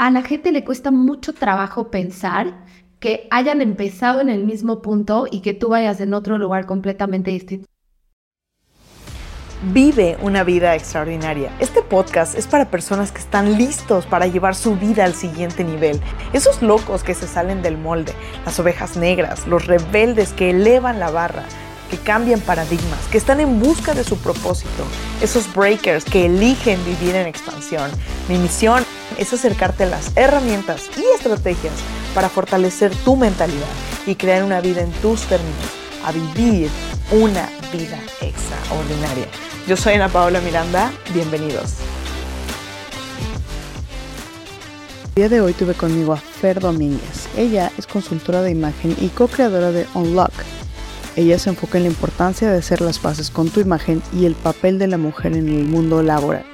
a la gente le cuesta mucho trabajo pensar que hayan empezado en el mismo punto y que tú vayas en otro lugar completamente distinto. Vive una vida extraordinaria. Este podcast es para personas que están listos para llevar su vida al siguiente nivel. Esos locos que se salen del molde, las ovejas negras, los rebeldes que elevan la barra, que cambian paradigmas, que están en busca de su propósito. Esos breakers que eligen vivir en expansión. Mi misión es acercarte a las herramientas y estrategias para fortalecer tu mentalidad y crear una vida en tus términos, a vivir una vida extraordinaria. Yo soy Ana Paola Miranda, bienvenidos. El día de hoy tuve conmigo a Fer Domínguez. Ella es consultora de imagen y co-creadora de Unlock. Ella se enfoca en la importancia de hacer las paces con tu imagen y el papel de la mujer en el mundo laboral.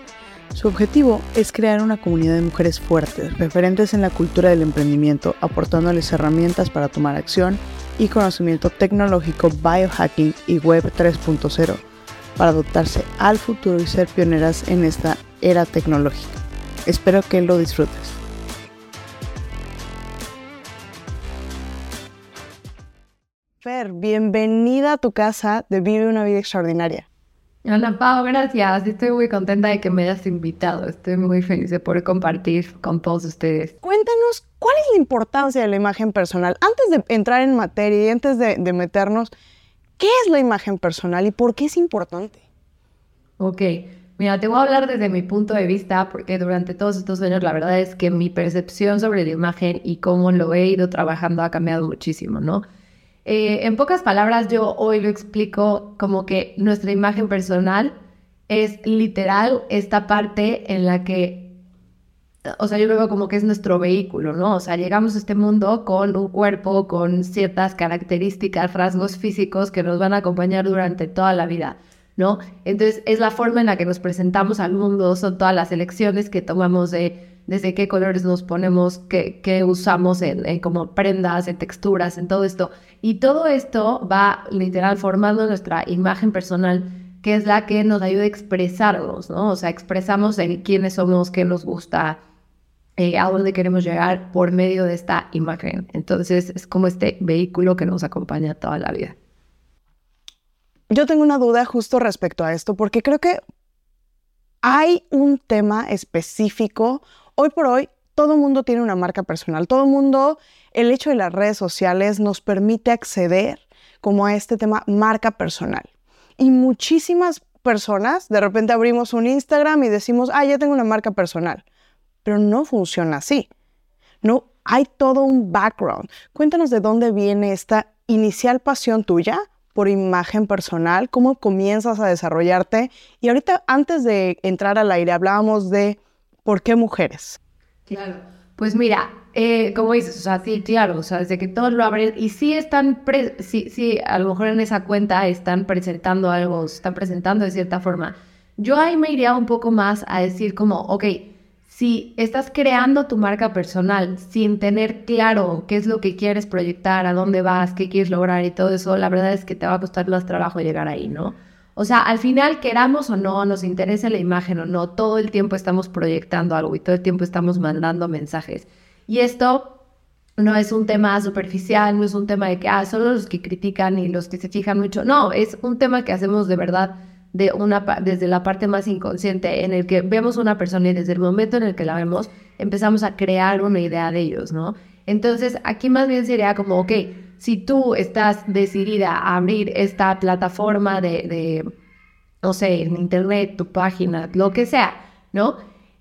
Su objetivo es crear una comunidad de mujeres fuertes, referentes en la cultura del emprendimiento, aportándoles herramientas para tomar acción y conocimiento tecnológico, biohacking y web 3.0 para adoptarse al futuro y ser pioneras en esta era tecnológica. Espero que lo disfrutes. Fer, bienvenida a tu casa de Vive una vida extraordinaria. Ana Pau, gracias. Estoy muy contenta de que me hayas invitado. Estoy muy feliz de poder compartir con todos ustedes. Cuéntanos, ¿cuál es la importancia de la imagen personal? Antes de entrar en materia y antes de, de meternos, ¿Qué es la imagen personal y por qué es importante? Ok, mira, te voy a hablar desde mi punto de vista porque durante todos estos años la verdad es que mi percepción sobre la imagen y cómo lo he ido trabajando ha cambiado muchísimo, ¿no? Eh, en pocas palabras, yo hoy lo explico como que nuestra imagen personal es literal esta parte en la que o sea, yo veo como que es nuestro vehículo, ¿no? O sea, llegamos a este mundo con un cuerpo, con ciertas características, rasgos físicos que nos van a acompañar durante toda la vida, ¿no? Entonces, es la forma en la que nos presentamos al mundo, son todas las elecciones que tomamos de desde qué colores nos ponemos, qué, qué usamos en, como prendas, en texturas, en todo esto. Y todo esto va literal formando nuestra imagen personal que es la que nos ayuda a expresarnos, ¿no? O sea, expresamos en quiénes somos, qué nos gusta, eh, a dónde queremos llegar por medio de esta imagen. Entonces es como este vehículo que nos acompaña toda la vida. Yo tengo una duda justo respecto a esto, porque creo que hay un tema específico. Hoy por hoy, todo el mundo tiene una marca personal. Todo el mundo, el hecho de las redes sociales nos permite acceder como a este tema marca personal. Y muchísimas personas, de repente abrimos un Instagram y decimos, ah, ya tengo una marca personal pero no funciona así. No, hay todo un background. Cuéntanos de dónde viene esta inicial pasión tuya por imagen personal, cómo comienzas a desarrollarte. Y ahorita, antes de entrar al aire, hablábamos de por qué mujeres. Claro, pues mira, eh, como dices, o sea, sí, claro, o sea, desde que todos lo abren, y sí están, sí, sí, a lo mejor en esa cuenta están presentando algo, están presentando de cierta forma. Yo ahí me iría un poco más a decir como, ok, si estás creando tu marca personal sin tener claro qué es lo que quieres proyectar, a dónde vas, qué quieres lograr y todo eso, la verdad es que te va a costar más trabajo llegar ahí, ¿no? O sea, al final, queramos o no, nos interesa la imagen o no, todo el tiempo estamos proyectando algo y todo el tiempo estamos mandando mensajes. Y esto no es un tema superficial, no es un tema de que, ah, solo los que critican y los que se fijan mucho. No, es un tema que hacemos de verdad de una, desde la parte más inconsciente, en el que vemos una persona y desde el momento en el que la vemos, empezamos a crear una idea de ellos, ¿no? Entonces, aquí más bien sería como, ok, si tú estás decidida a abrir esta plataforma de, no sé, en internet, tu página, lo que sea, ¿no?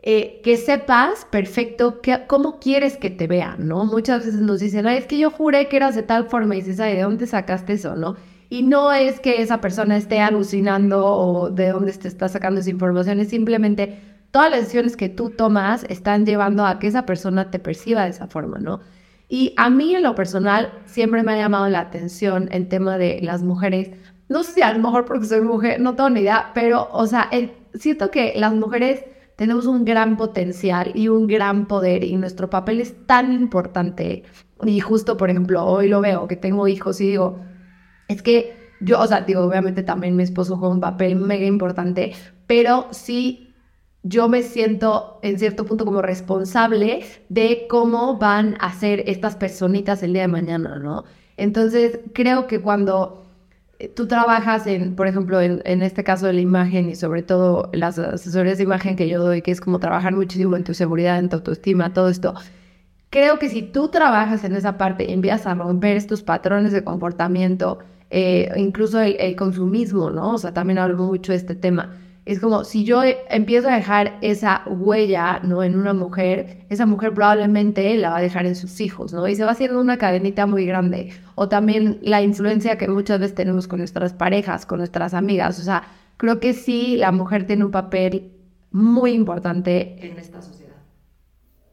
Eh, que sepas perfecto que, cómo quieres que te vean, ¿no? Muchas veces nos dicen, Ay, es que yo juré que eras de tal forma y dices, ¿de dónde sacaste eso, no? Y no es que esa persona esté alucinando o de dónde te está sacando esa información, es simplemente todas las decisiones que tú tomas están llevando a que esa persona te perciba de esa forma, ¿no? Y a mí en lo personal siempre me ha llamado la atención el tema de las mujeres. No sé si a lo mejor porque soy mujer, no tengo ni idea, pero, o sea, siento que las mujeres tenemos un gran potencial y un gran poder y nuestro papel es tan importante. Y justo, por ejemplo, hoy lo veo, que tengo hijos y digo, es que yo, o sea, digo, obviamente también mi esposo juega un papel mega importante, pero sí yo me siento en cierto punto como responsable de cómo van a ser estas personitas el día de mañana, ¿no? Entonces, creo que cuando eh, tú trabajas en, por ejemplo, en, este caso de la imagen y sobre todo las asesorías de imagen que yo doy, que es como trabajar muchísimo en tu seguridad, en tu autoestima, todo esto. Creo que si tú trabajas en esa parte y empiezas a romper estos patrones de comportamiento, eh, incluso el, el, consumismo, ¿no? O sea, también hablo mucho de este tema es como si yo empiezo a dejar esa huella, ¿no? En una mujer, esa mujer probablemente la va a dejar en sus hijos, ¿no? Y se va haciendo una cadenita muy grande. O también la influencia que muchas veces tenemos con nuestras parejas, con nuestras amigas. O sea, creo que sí, la mujer tiene un papel muy importante en esta sociedad.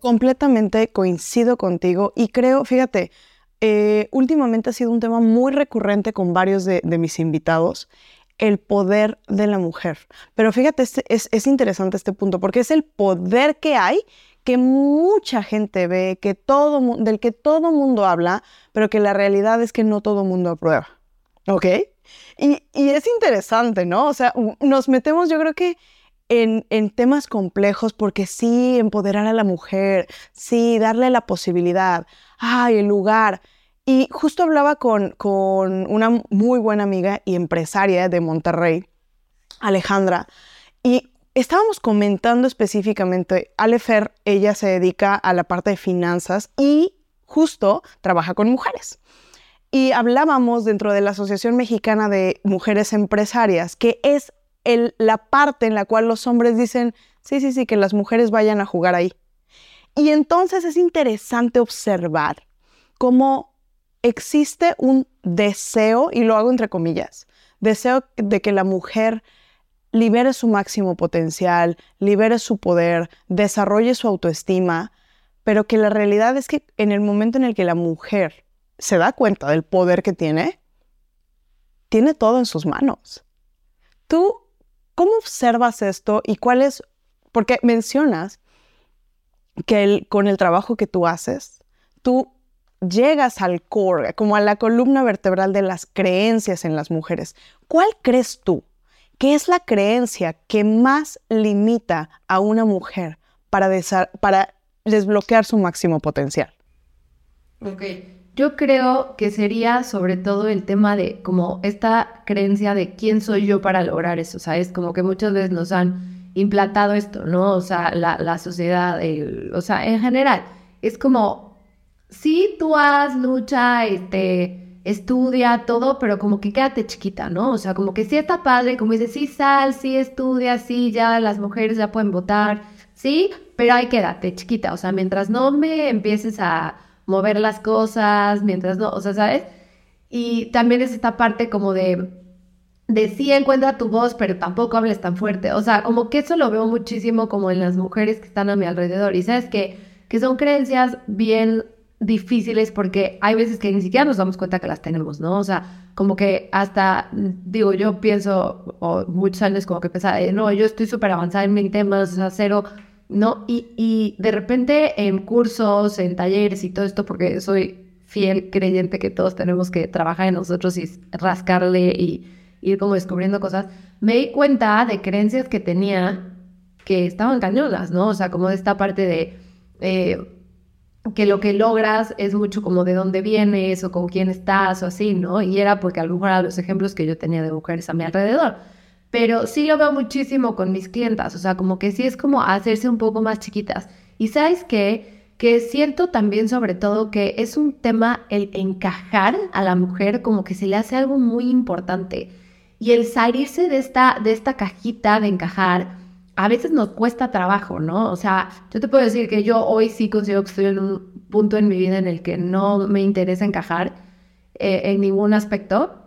Completamente coincido contigo y creo, fíjate, eh, últimamente ha sido un tema muy recurrente con varios de mis invitados el poder de la mujer. Pero fíjate, este, es, interesante este punto, porque es el poder que hay que mucha gente ve, que todo, del que todo mundo habla, pero que la realidad es que no todo mundo aprueba. ¿Ok? Y, es interesante, ¿no? O sea, nos metemos yo creo que en, en, temas complejos porque sí, empoderar a la mujer, sí, darle la posibilidad, ay, el lugar, y justo hablaba con, una muy buena amiga y empresaria de Monterrey, Alejandra, y estábamos comentando específicamente, Alefer, ella se dedica a la parte de finanzas y justo trabaja con mujeres. Y hablábamos dentro de la Asociación Mexicana de Mujeres Empresarias, que es la parte en la cual los hombres dicen, sí, sí, sí, que las mujeres vayan a jugar ahí. Y entonces es interesante observar cómo existe un deseo, y lo hago entre comillas, deseo de que la mujer libere su máximo potencial, libere su poder, desarrolle su autoestima, pero que la realidad es que en el momento en el que la mujer se da cuenta del poder que tiene, tiene todo en sus manos. ¿Tú cómo observas esto y cuál es, porque mencionas que con el trabajo que tú haces, tú llegas al core, como a la columna vertebral de las creencias en las mujeres, ¿cuál crees tú que es la creencia que más limita a una mujer para, para desbloquear su máximo potencial? Ok, yo creo que sería sobre todo el tema de como esta creencia de quién soy yo para lograr eso, ¿sabes? Como que muchas veces nos han implantado esto, ¿no? O sea, la, sociedad, o sea, en general, es como sí, tú haz, lucha, este, estudia, todo, pero como que quédate chiquita, ¿no? O sea, como que sí está padre, como dice, sí sal, sí estudia, sí ya las mujeres ya pueden votar, sí, pero ahí quédate chiquita, o sea, mientras no me empieces a mover las cosas, mientras no, o sea, ¿sabes? Y también es esta parte como de, de sí encuentra tu voz, pero tampoco hables tan fuerte, o sea, como que eso lo veo muchísimo como en las mujeres que están a mi alrededor, y sabes que, que son creencias bien difíciles porque hay veces que ni siquiera nos damos cuenta que las tenemos, ¿no? O sea, como que hasta, digo, yo pienso, o muchos años como que pensaba, no, yo estoy súper avanzada en mi temas, o sea, cero, ¿no? Y, y de repente en cursos, en talleres y todo esto, porque soy fiel creyente que todos tenemos que trabajar en nosotros y rascarle y ir como descubriendo cosas, me di cuenta de creencias que tenía que estaban cañonas, ¿no? O sea, como de esta parte de... Eh, que lo que logras es mucho como de dónde vienes o con quién estás o así, ¿no? Y era porque a lo mejor eran los ejemplos que yo tenía de mujeres a mi alrededor. Pero sí lo veo muchísimo con mis clientas, o sea, como que sí es como hacerse un poco más chiquitas. Y sabes qué? Que siento también sobre todo que es un tema el encajar a la mujer como que se le hace algo muy importante. Y el salirse de esta, de esta cajita de encajar, a veces nos cuesta trabajo, ¿no? O sea, yo te puedo decir que yo hoy sí considero que estoy en un punto en mi vida en el que no me interesa encajar eh, en ningún aspecto,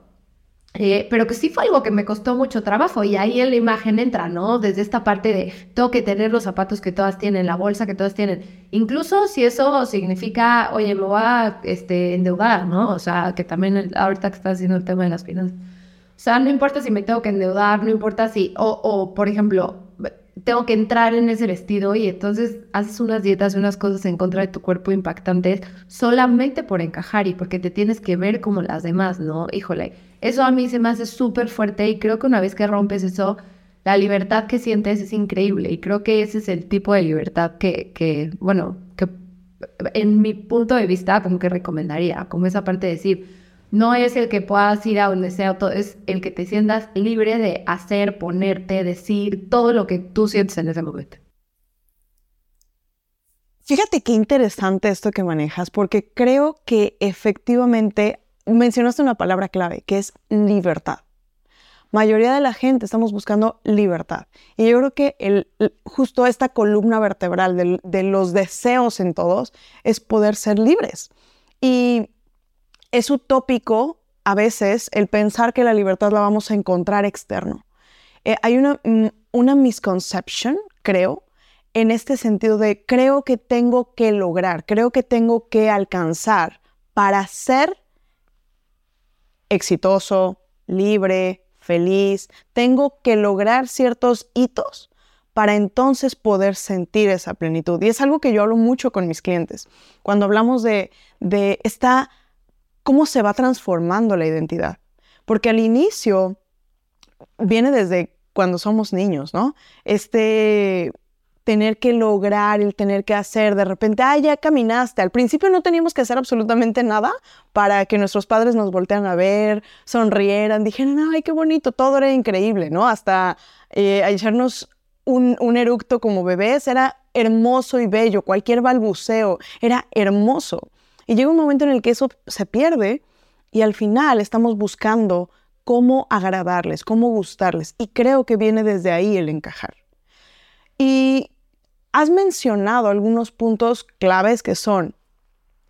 eh, pero que sí fue algo que me costó mucho trabajo y ahí en la imagen entra, ¿no? Desde esta parte de tengo que tener los zapatos que todas tienen, la bolsa que todas tienen, incluso si eso significa, oye, me voy a este, endeudar, ¿no? O sea, que también ahorita que estás haciendo el tema de las finanzas. O sea, no importa si me tengo que endeudar, no importa si, o, o por ejemplo, tengo que entrar en ese vestido y entonces haces unas dietas y unas cosas en contra de tu cuerpo impactantes solamente por encajar y porque te tienes que ver como las demás, ¿no? Híjole, eso a mí se me hace súper fuerte y creo que una vez que rompes eso, la libertad que sientes es increíble y creo que ese es el tipo de libertad que, que bueno, que en mi punto de vista como que recomendaría, como esa parte de decir, no es el que puedas ir a donde sea, todo, es el que te sientas libre de hacer, ponerte, decir todo lo que tú sientes en ese momento. Fíjate qué interesante esto que manejas, porque creo que efectivamente mencionaste una palabra clave, que es libertad. Mayoría de la gente estamos buscando libertad. Y yo creo que el, justo esta columna vertebral de, de los deseos en todos es poder ser libres. Y es utópico a veces el pensar que la libertad la vamos a encontrar externo. Eh, hay una, mm, una misconception, creo, en este sentido de creo que tengo que lograr, creo que tengo que alcanzar para ser exitoso, libre, feliz. Tengo que lograr ciertos hitos para entonces poder sentir esa plenitud. Y es algo que yo hablo mucho con mis clientes. Cuando hablamos de, de esta, cómo se va transformando la identidad. Porque al inicio viene desde cuando somos niños, ¿no? Este tener que lograr, el tener que hacer, de repente, ah, ya caminaste. Al principio no teníamos que hacer absolutamente nada para que nuestros padres nos voltearan a ver, sonrieran, dijeran, ay, qué bonito, todo era increíble, ¿no? Hasta eh, echarnos un, un eructo como bebés era hermoso y bello, cualquier balbuceo era hermoso. Y llega un momento en el que eso se pierde y al final estamos buscando cómo agradarles, cómo gustarles. Y creo que viene desde ahí el encajar. Y has mencionado algunos puntos claves que son,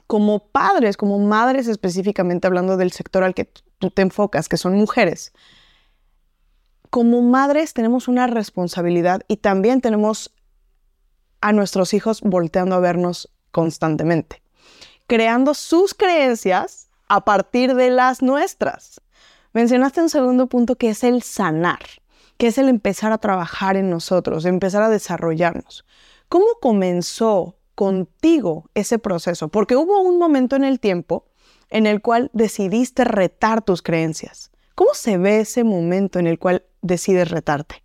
como padres, como madres específicamente, hablando del sector al que tú te enfocas, que son mujeres, como madres tenemos una responsabilidad y también tenemos a nuestros hijos volteando a vernos constantemente, creando sus creencias a partir de las nuestras. Mencionaste un segundo punto que es el sanar, que es el empezar a trabajar en nosotros, empezar a desarrollarnos. ¿Cómo comenzó contigo ese proceso? Porque hubo un momento en el tiempo en el cual decidiste retar tus creencias. ¿Cómo se ve ese momento en el cual decides retarte?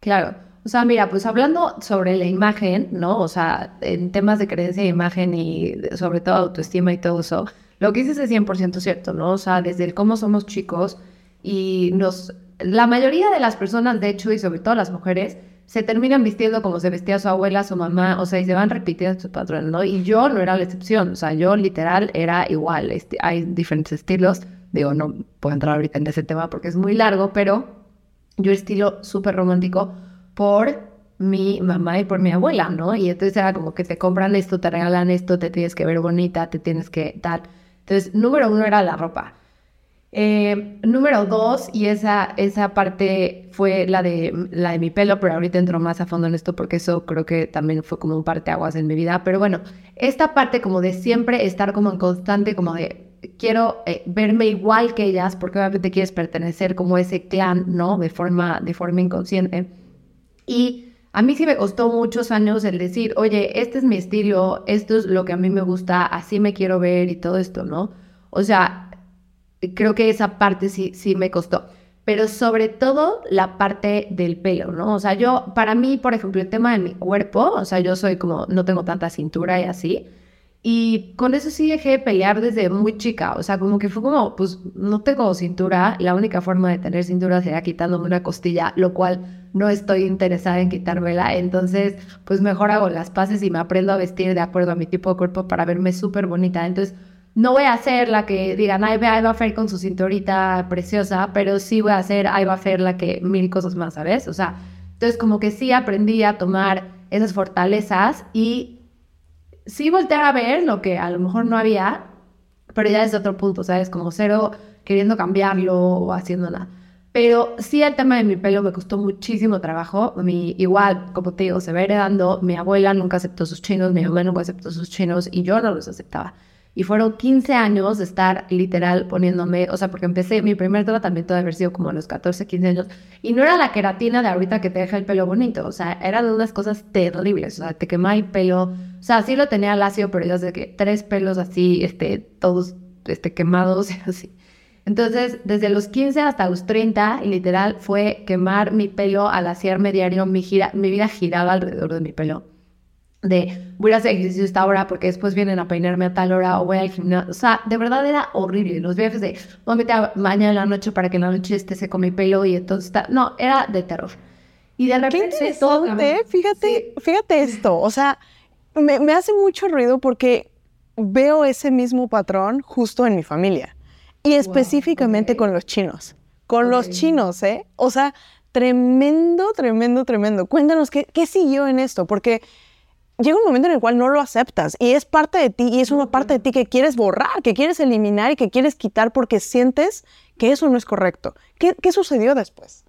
Claro. O sea, mira, pues hablando sobre la imagen, ¿no? O sea, en temas de creencia de imagen y sobre todo autoestima y todo eso, lo que dices es 100% cierto, ¿no? O sea, desde el cómo somos chicos y nos... La mayoría de las personas, de hecho, y sobre todo las mujeres, se terminan vistiendo como se vestía su abuela, su mamá, o sea, y se van repitiendo sus patrones, ¿no? Y yo no era la excepción, o sea, yo literal era igual, este, hay diferentes estilos, digo, no puedo entrar ahorita en ese tema porque es muy largo, pero yo estilo súper romántico por mi mamá y por mi abuela, ¿no? Y entonces era como que te compran esto, te regalan esto, te tienes que ver bonita, te tienes que tal. Entonces, número uno era la ropa. Eh, número dos, y esa, esa parte fue la de, la de mi pelo, pero ahorita entro más a fondo en esto porque eso creo que también fue como un parteaguas en mi vida. Pero bueno, esta parte como de siempre estar como en constante, como de quiero eh, verme igual que ellas, porque obviamente quieres pertenecer como ese clan, ¿no? De forma, de forma inconsciente. Y a mí sí me costó muchos años el decir, oye, este es mi estilo, esto es lo que a mí me gusta, así me quiero ver y todo esto, ¿no? O sea, creo que esa parte sí, sí me costó. Pero sobre todo la parte del pelo, ¿no? O sea, yo, para mí, por ejemplo, el tema de mi cuerpo, o sea, yo soy como, no tengo tanta cintura y así. Y con eso sí dejé de pelear desde muy chica. O sea, como que fue como, pues no tengo cintura. La única forma de tener cintura sería quitándome una costilla, lo cual no estoy interesada en quitármela. Entonces, pues mejor hago las paces y me aprendo a vestir de acuerdo a mi tipo de cuerpo para verme súper bonita. Entonces, no voy a hacer la que digan, ay, ve a Eva con su cinturita preciosa, pero sí voy a hacer a Eva la que mil cosas más, ¿sabes? O sea, entonces como que sí aprendí a tomar esas fortalezas y sí voltear a ver lo que a lo mejor no había, pero ya es otro punto, ¿sabes? Como cero queriendo cambiarlo o haciendo nada. Pero sí el tema de mi pelo me costó muchísimo trabajo. Mi, igual, como te digo, se va heredando. Mi abuela nunca aceptó sus chinos, mi mamá nunca aceptó sus chinos y yo no los aceptaba. Y fueron 15 años de estar literal poniéndome, o sea, porque empecé mi primer tratamiento de haber sido como a los 14, 15 años. Y no era la queratina de ahorita que te deja el pelo bonito, o sea, eran unas cosas terribles, o sea, te quemaba el pelo. O sea, sí lo tenía lacio, pero ya sé que tres pelos así, este, todos este, quemados y así. Entonces, desde los 15 hasta los 30, literal, fue quemar mi pelo al hacerme diario, mi, gira, mi vida giraba alrededor de mi pelo. De voy a hacer ejercicio esta hora porque después vienen a peinarme a tal hora o voy al gimnasio. O sea, de verdad era horrible. Los viajes de voy a mañana en la noche para que en la noche esté seco mi pelo y entonces está. No, era de terror. Y de repente Qué todo. Fíjate, fíjate esto. O sea, me, me hace mucho ruido porque veo ese mismo patrón justo en mi familia. Y específicamente con los chinos. Con los chinos, ¿eh? O sea, tremendo, tremendo, tremendo. Cuéntanos, ¿qué, ¿qué siguió en esto? Porque llega un momento en el cual no lo aceptas y es parte de ti y es una parte de ti que quieres borrar, que quieres eliminar y que quieres quitar porque sientes que eso no es correcto. ¿Qué, qué sucedió después?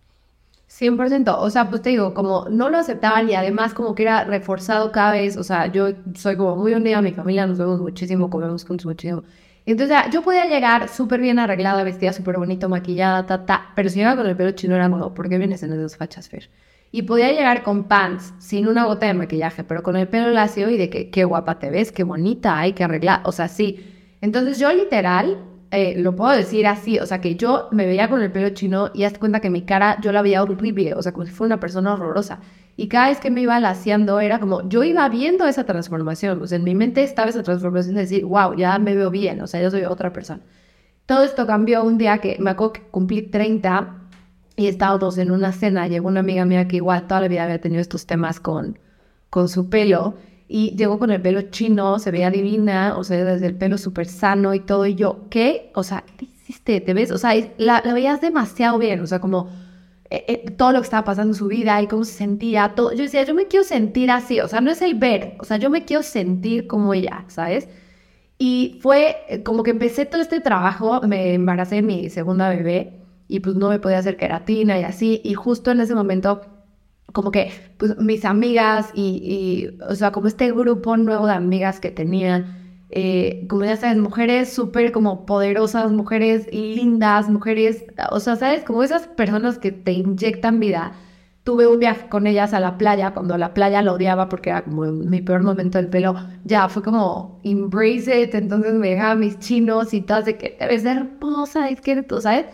100%, o sea, pues te digo, como no lo aceptaban y además como que era reforzado cada vez, o sea, yo soy como muy unida a mi familia, nos vemos muchísimo, comemos con muchísimo. Entonces, yo podía llegar súper bien arreglada, vestida súper bonito, maquillada, ta, ta, pero si llegaba con el pelo chino era como, ¿por qué vienes en esas fachas, Fer? Y podía llegar con pants, sin una gota de maquillaje, pero con el pelo lacio y de que qué guapa te ves, qué bonita, hay que arreglar, o sea, sí. Entonces yo literal, eh, lo puedo decir así, o sea, que yo me veía con el pelo chino y hazte cuenta que mi cara yo la veía horrible, o sea, como si fuera una persona horrorosa. Y cada vez que me iba laciando era como, yo iba viendo esa transformación, o sea, en mi mente estaba esa transformación de decir, wow, ya me veo bien, o sea, yo soy otra persona. Todo esto cambió un día que me acuerdo que cumplí 30 y estábamos en una cena, llegó una amiga mía que igual toda la vida había tenido estos temas con, con su pelo y llegó con el pelo chino, se veía divina, o sea, desde el pelo súper sano y todo, y yo, ¿qué? O sea, ¿qué hiciste? ¿Te ves? O sea, la, veías demasiado bien, o sea, como eh, eh, todo lo que estaba pasando en su vida y cómo se sentía, todo. Yo decía, yo me quiero sentir así, o sea, no es el ver, o sea, yo me quiero sentir como ella, ¿sabes? Y fue eh, como que empecé todo este trabajo, me embaracé de mi segunda bebé y pues no me podía hacer queratina y así. Y justo en ese momento, como que pues mis amigas y, o sea, como este grupo nuevo de amigas que tenían, eh, como ya sabes, mujeres súper como poderosas, mujeres lindas, mujeres, o sea, sabes, como esas personas que te inyectan vida. Tuve un viaje con ellas a la playa, cuando la playa lo odiaba porque era como mi peor momento del pelo. Ya fue como embrace it, entonces me dejaba mis chinos y todo, de que eres hermosa, es que tú, ¿sabes?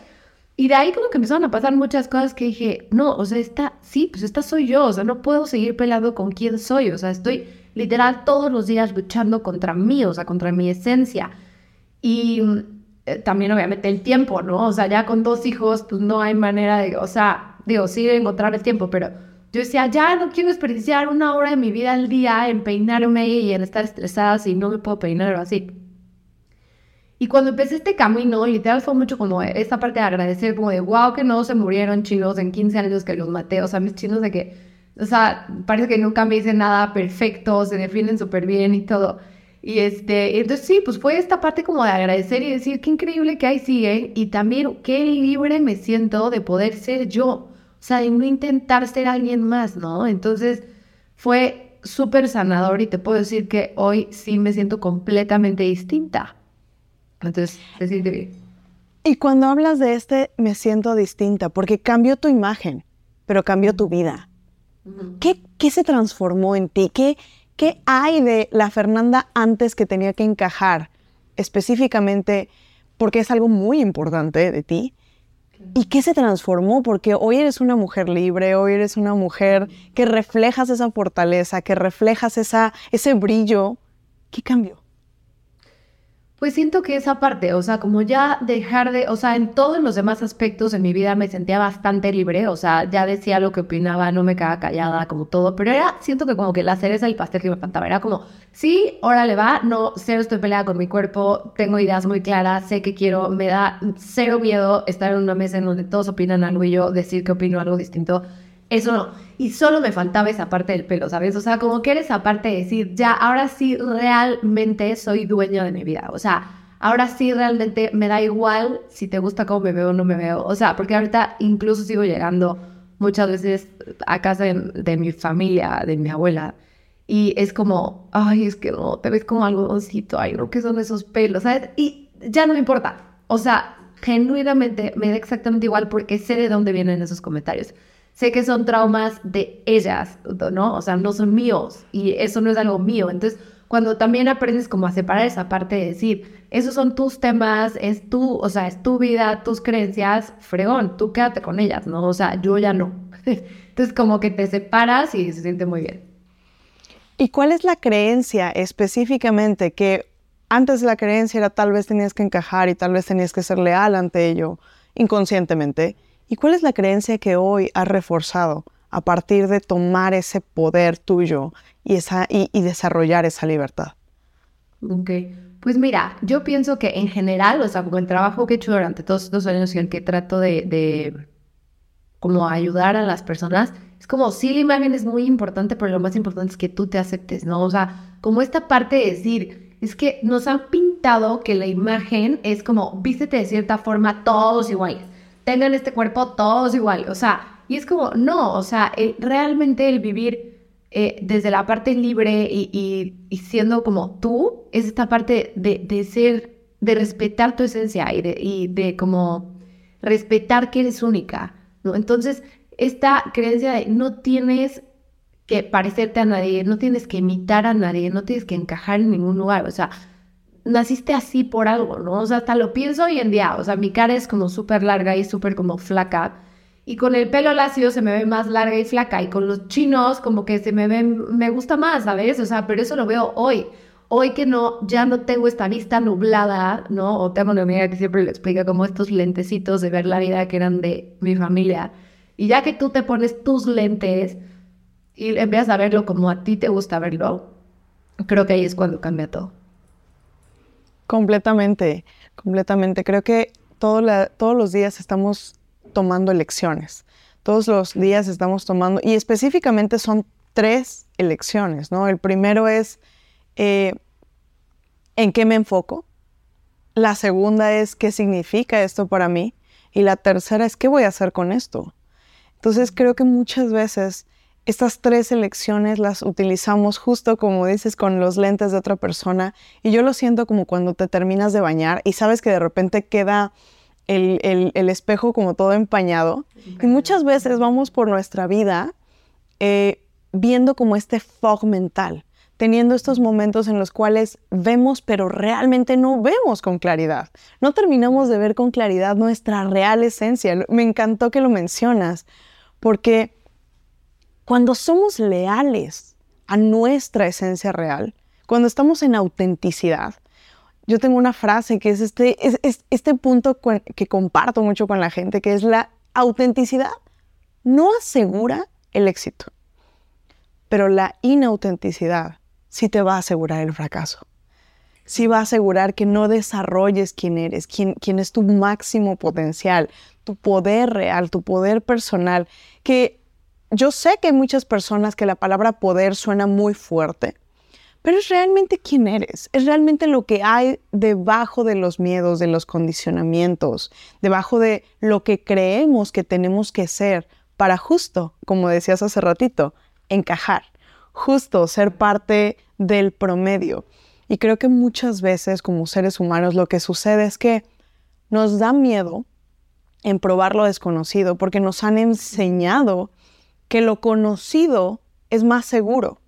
Y de ahí como que empezaron a pasar muchas cosas que dije, no, o sea, esta, sí, pues esta soy yo, o sea, no puedo seguir peleando con quién soy, o sea, estoy literal todos los días luchando contra mí, o sea, contra mi esencia. Y eh, también obviamente el tiempo, ¿no? O sea, ya con dos hijos, pues no hay manera de, o sea, digo, sí de encontrar el tiempo, pero yo decía, ya no quiero desperdiciar una hora de mi vida al día en peinarme y en estar estresada si no me puedo peinar o así. Y cuando empecé este camino, literal fue mucho como esta parte de agradecer, como de wow, que no se murieron chinos en 15 años que los maté. O sea, mis chinos de que, o sea, parece que nunca me dicen nada perfecto, se defienden súper bien y todo. Y este, entonces sí, pues fue esta parte como de agradecer y decir qué increíble que hay sigue y también qué libre me siento de poder ser yo. O sea, de no intentar ser alguien más, ¿no? Entonces fue súper sanador y te puedo decir que hoy sí me siento completamente distinta. Entonces, se siente bien. Y cuando hablas de este, me siento distinta, porque cambió tu imagen, pero cambió tu vida. ¿Qué, ¿Qué, se transformó en ti? ¿Qué, ¿Qué hay de la Fernanda antes que tenía que encajar? Específicamente, porque es algo muy importante de ti. ¿Y qué se transformó? Porque hoy eres una mujer libre, hoy eres una mujer que reflejas esa fortaleza, que reflejas esa, ese brillo. ¿Qué cambió? Pues siento que esa parte, o sea, como ya dejar de, o sea, en todos los demás aspectos de mi vida me sentía bastante libre, o sea, ya decía lo que opinaba, no me quedaba callada, como todo, pero era, siento que como que la cereza del pastel que me faltaba, era como, sí, órale va, no, cero estoy peleada con mi cuerpo, tengo ideas muy claras, sé que quiero, me da cero miedo estar en una mesa en donde todos opinan algo y yo decir que opino algo distinto, eso no. Y solo me faltaba esa parte del pelo, ¿sabes? O sea, como que era esa de decir, ya, ahora sí realmente soy dueño de mi vida. O sea, ahora sí realmente me da igual si te gusta cómo me veo o no me veo. O sea, porque ahorita incluso sigo llegando muchas veces a casa de, mi familia, de mi abuela. Y es como, ay, es que no, te ves como algodoncito, ay, no, ¿qué son esos pelos? ¿Sabes? Y ya no me importa. O sea, genuinamente me da exactamente igual porque sé de dónde vienen esos comentarios sé que son traumas de ellas, ¿no? O sea, no son míos y eso no es algo mío. Entonces, cuando también aprendes como a separar esa parte de decir, esos son tus temas, es tu, o sea, es tu vida, tus creencias, fregón, tú quédate con ellas, ¿no? O sea, yo ya no. Entonces como que te separas y se siente muy bien. ¿Y cuál es la creencia específicamente que antes la creencia era tal vez tenías que encajar y tal vez tenías que ser leal ante ello inconscientemente? ¿Y cuál es la creencia que hoy has reforzado a partir de tomar ese poder tuyo y, esa, y, desarrollar esa libertad? Ok, pues mira, yo pienso que en general, o sea, como el trabajo que he hecho durante todos estos años y el que trato de, de como ayudar a las personas, es como, sí, la imagen es muy importante, pero lo más importante es que tú te aceptes, ¿no? O sea, como esta parte de decir, es que nos han pintado que la imagen es como, vístete de cierta forma todos iguales, tengan este cuerpo todos igual, o sea, y es como, no, o sea, realmente el vivir eh, desde la parte libre y, siendo como tú, es esta parte de, ser, de respetar tu esencia y de, y de como respetar que eres única, ¿no? Entonces, esta creencia de no tienes que parecerte a nadie, no tienes que imitar a nadie, no tienes que encajar en ningún lugar, o sea, naciste así por algo, ¿no? O sea, hasta lo pienso hoy en día, o sea, mi cara es como súper larga y súper como flaca, y con el pelo lacio se me ve más larga y flaca, y con los chinos como que se me ve, me gusta más, ¿sabes? O sea, pero eso lo veo hoy. Hoy que no, ya no tengo esta vista nublada, ¿no? O tengo una amiga que siempre le explica como estos lentecitos de ver la vida que eran de mi familia y ya que tú te pones tus lentes y empiezas a verlo como a ti te gusta verlo, creo que ahí es cuando cambia todo. Completamente, completamente. Creo que todos los días estamos tomando elecciones. Todos los días estamos tomando, y específicamente son tres elecciones, ¿no? El primero es eh, en qué me enfoco. La segunda es qué significa esto para mí. Y la tercera es qué voy a hacer con esto. Entonces creo que muchas veces estas tres elecciones las utilizamos justo como dices con los lentes de otra persona y yo lo siento como cuando te terminas de bañar y sabes que de repente queda el, espejo como todo empañado y muchas veces vamos por nuestra vida eh, viendo como este fog mental teniendo estos momentos en los cuales vemos, pero realmente no vemos con claridad. No terminamos de ver con claridad nuestra real esencia. Me encantó que lo mencionas, porque cuando somos leales a nuestra esencia real, cuando estamos en autenticidad, yo tengo una frase que es este, este punto que comparto mucho con la gente, que es la autenticidad no asegura el éxito, pero la inautenticidad sí te va a asegurar el fracaso. Sí va a asegurar que no desarrolles quién eres, quién, quién es tu máximo potencial, tu poder real, tu poder personal, que yo sé que hay muchas personas que la palabra poder suena muy fuerte, pero es realmente quién eres, es realmente lo que hay debajo de los miedos, de los condicionamientos, debajo de lo que creemos que tenemos que ser para justo, como decías hace ratito, encajar, justo ser parte del promedio. Y creo que muchas veces como seres humanos lo que sucede es que nos da miedo en probar lo desconocido, porque nos han enseñado que lo conocido es más seguro.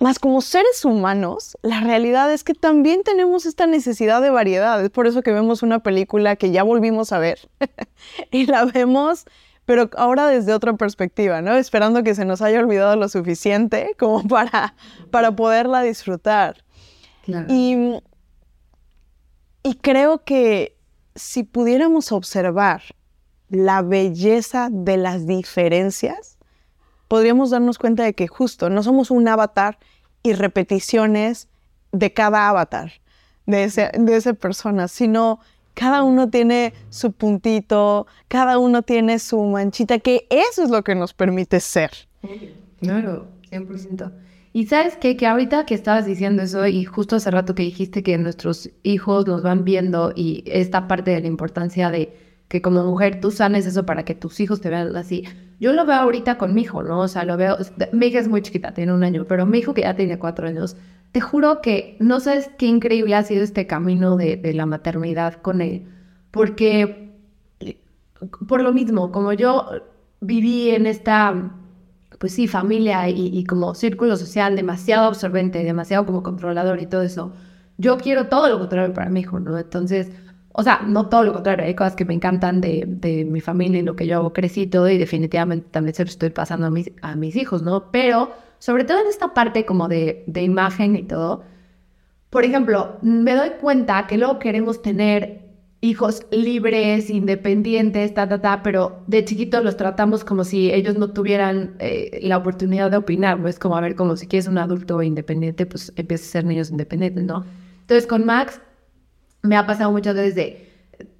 Más como seres humanos, la realidad es que también tenemos esta necesidad de variedad. Es por eso que vemos una película que ya volvimos a ver y la vemos, pero ahora desde otra perspectiva, ¿no? Esperando que se nos haya olvidado lo suficiente como para, para poderla disfrutar. Y, y creo que si pudiéramos observar la belleza de las diferencias, podríamos darnos cuenta de que justo no somos un avatar y repeticiones de cada avatar, de, de esa persona, sino cada uno tiene su puntito, cada uno tiene su manchita, que eso es lo que nos permite ser. Claro, 100%. Y sabes qué? que ahorita que estabas diciendo eso y justo hace rato que dijiste que nuestros hijos nos van viendo y esta parte de la importancia de que como mujer tú sanes eso para que tus hijos te vean así. Yo lo veo ahorita con mi hijo, ¿no? O sea, lo veo, mi hija es muy chiquita, tiene un año, pero mi hijo que ya tiene cuatro años, te juro que no sabes qué increíble ha sido este camino de, de la maternidad con él, porque por lo mismo, como yo viví en esta pues sí, familia y, y como círculo social demasiado absorbente, demasiado como controlador y todo eso, yo quiero todo lo contrario para mi hijo, ¿no? Entonces, o sea, no todo lo contrario, hay cosas que me encantan de, de mi familia y lo que yo crecí y todo, y definitivamente también se lo estoy pasando a mis, a mis hijos, ¿no? Pero sobre todo en esta parte como de, de imagen y todo, por ejemplo, me doy cuenta que luego queremos tener hijos libres, independientes, ta, ta, ta, pero de chiquitos los tratamos como si ellos no tuvieran eh, la oportunidad de opinar, ¿no? Es como, a ver, como si quieres un adulto independiente, pues empieza a ser niños independientes, ¿no? Entonces con Max me ha pasado muchas veces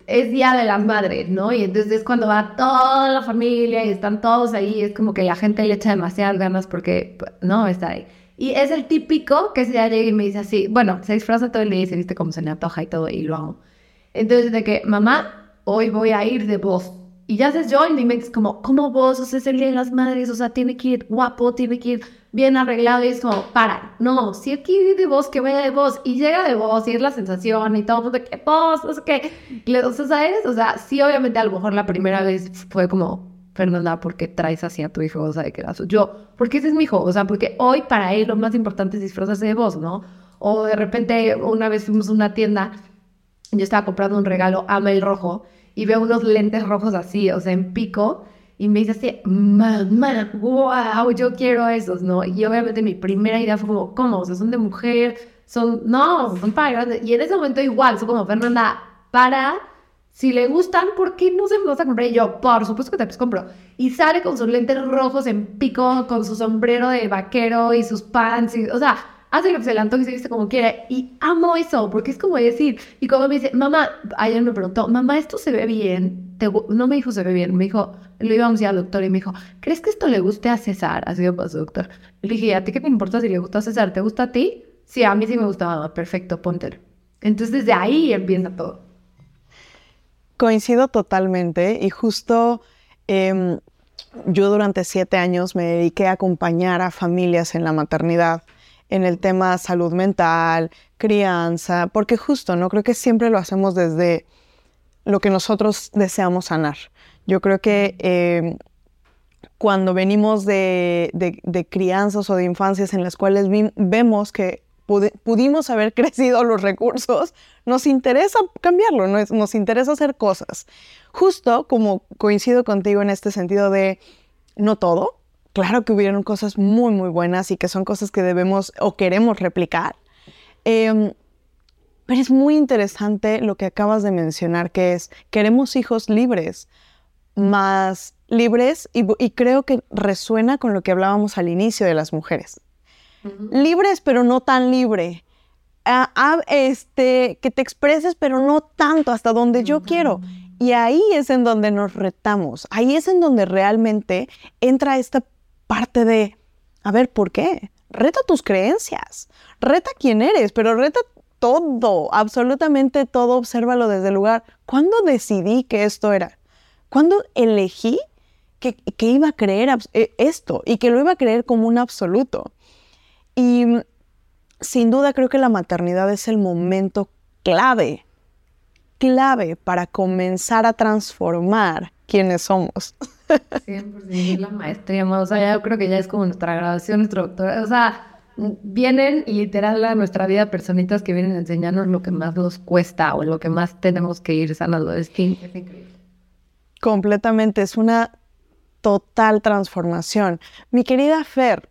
es Día de las Madres, ¿no? Y entonces es cuando va toda la familia y están todos ahí, es como que la gente le echa demasiadas ganas porque, no, está ahí. Y es el típico que se llega y me dice así, bueno, se disfraza todo el día y se viste como se le antoja y todo, y lo amo. Entonces, de que, mamá, hoy voy a ir de voz. Y ya haces yo mi mente es como, ¿cómo vos? O sea, es el día de las madres, o sea, tiene que ir guapo, tiene que ir bien arreglado. Y es como, para, no, si ir de voz, que vaya de voz. Y llega de voz, y es la sensación, y todo, de que voz, no sé qué. O sea, ¿sabes? O sea, sí, obviamente, a lo mejor la primera vez fue como, Fernanda, ¿por qué traes así a tu hijo? O sea, de qué Yo, porque ese es mi hijo, o sea, porque hoy para él lo más importante es disfrazarse de voz, ¿no? O de repente, una vez fuimos a una tienda yo estaba comprando un regalo a Mel rojo y veo unos lentes rojos así, o sea, en pico, y me dice así, mamá, wow, yo quiero esos, ¿no? Y obviamente mi primera idea fue como, ¿cómo? O sea, son de mujer, son, no, son para grandes. Y en ese momento igual, son como, Fernanda, para, si le gustan, ¿por qué no se me vas a comprar? Y yo, por supuesto que te los compro. Y sale con sus lentes rojos en pico, con su sombrero de vaquero y sus pants, y, o sea, hace lo que se le y se viste como quiere. Y amo eso, porque es como decir, y como me dice, mamá, ayer me preguntó, mamá, esto se ve bien. no me dijo se ve bien, me dijo, lo íbamos a ir al doctor y me dijo, ¿crees que esto le guste a César? Así que pasó, doctor. Le dije, ¿a ti qué te importa si le gusta a César? ¿Te gusta a ti? Sí, a mí sí me gustaba, perfecto, póntelo. Entonces desde ahí empieza todo. Coincido totalmente y justo em, yo durante siete años me dediqué a acompañar a familias en la maternidad en el tema salud mental, crianza, porque justo, ¿no? Creo que siempre lo hacemos desde lo que nosotros deseamos sanar. Yo creo que em, cuando venimos de, crianzas o de infancias en las cuales vemos que pudimos haber crecido los recursos, nos interesa cambiarlo, nos, nos interesa hacer cosas. Justo como coincido contigo en este sentido de no todo, claro que hubieron cosas muy, muy buenas y que son cosas que debemos o queremos replicar. Em, pero es muy interesante lo que acabas de mencionar, que es, queremos hijos libres, más libres, y, creo que resuena con lo que hablábamos al inicio de las mujeres. Libres, pero no tan libre. este, que te expreses, pero no tanto hasta donde yo quiero. Y ahí es en donde nos retamos, ahí es en donde realmente entra esta parte de, a ver, ¿por qué? Reta tus creencias, reta quién eres, pero reta todo, absolutamente todo, obsérvalo desde el lugar. ¿Cuándo decidí que esto era? ¿Cuándo elegí que, que iba a creer eh, esto y que lo iba a creer como un absoluto? Y sin duda creo que la maternidad es el momento clave, clave para comenzar a transformar quienes somos. 100% la maestría, o sea, yo creo que ya es como nuestra graduación, nuestro doctorado, o sea, vienen literal a nuestra vida personitas que vienen a enseñarnos lo que más nos cuesta o lo que más tenemos que ir sanando. Es, increíble. Completamente, es una total transformación. Mi querida Fer,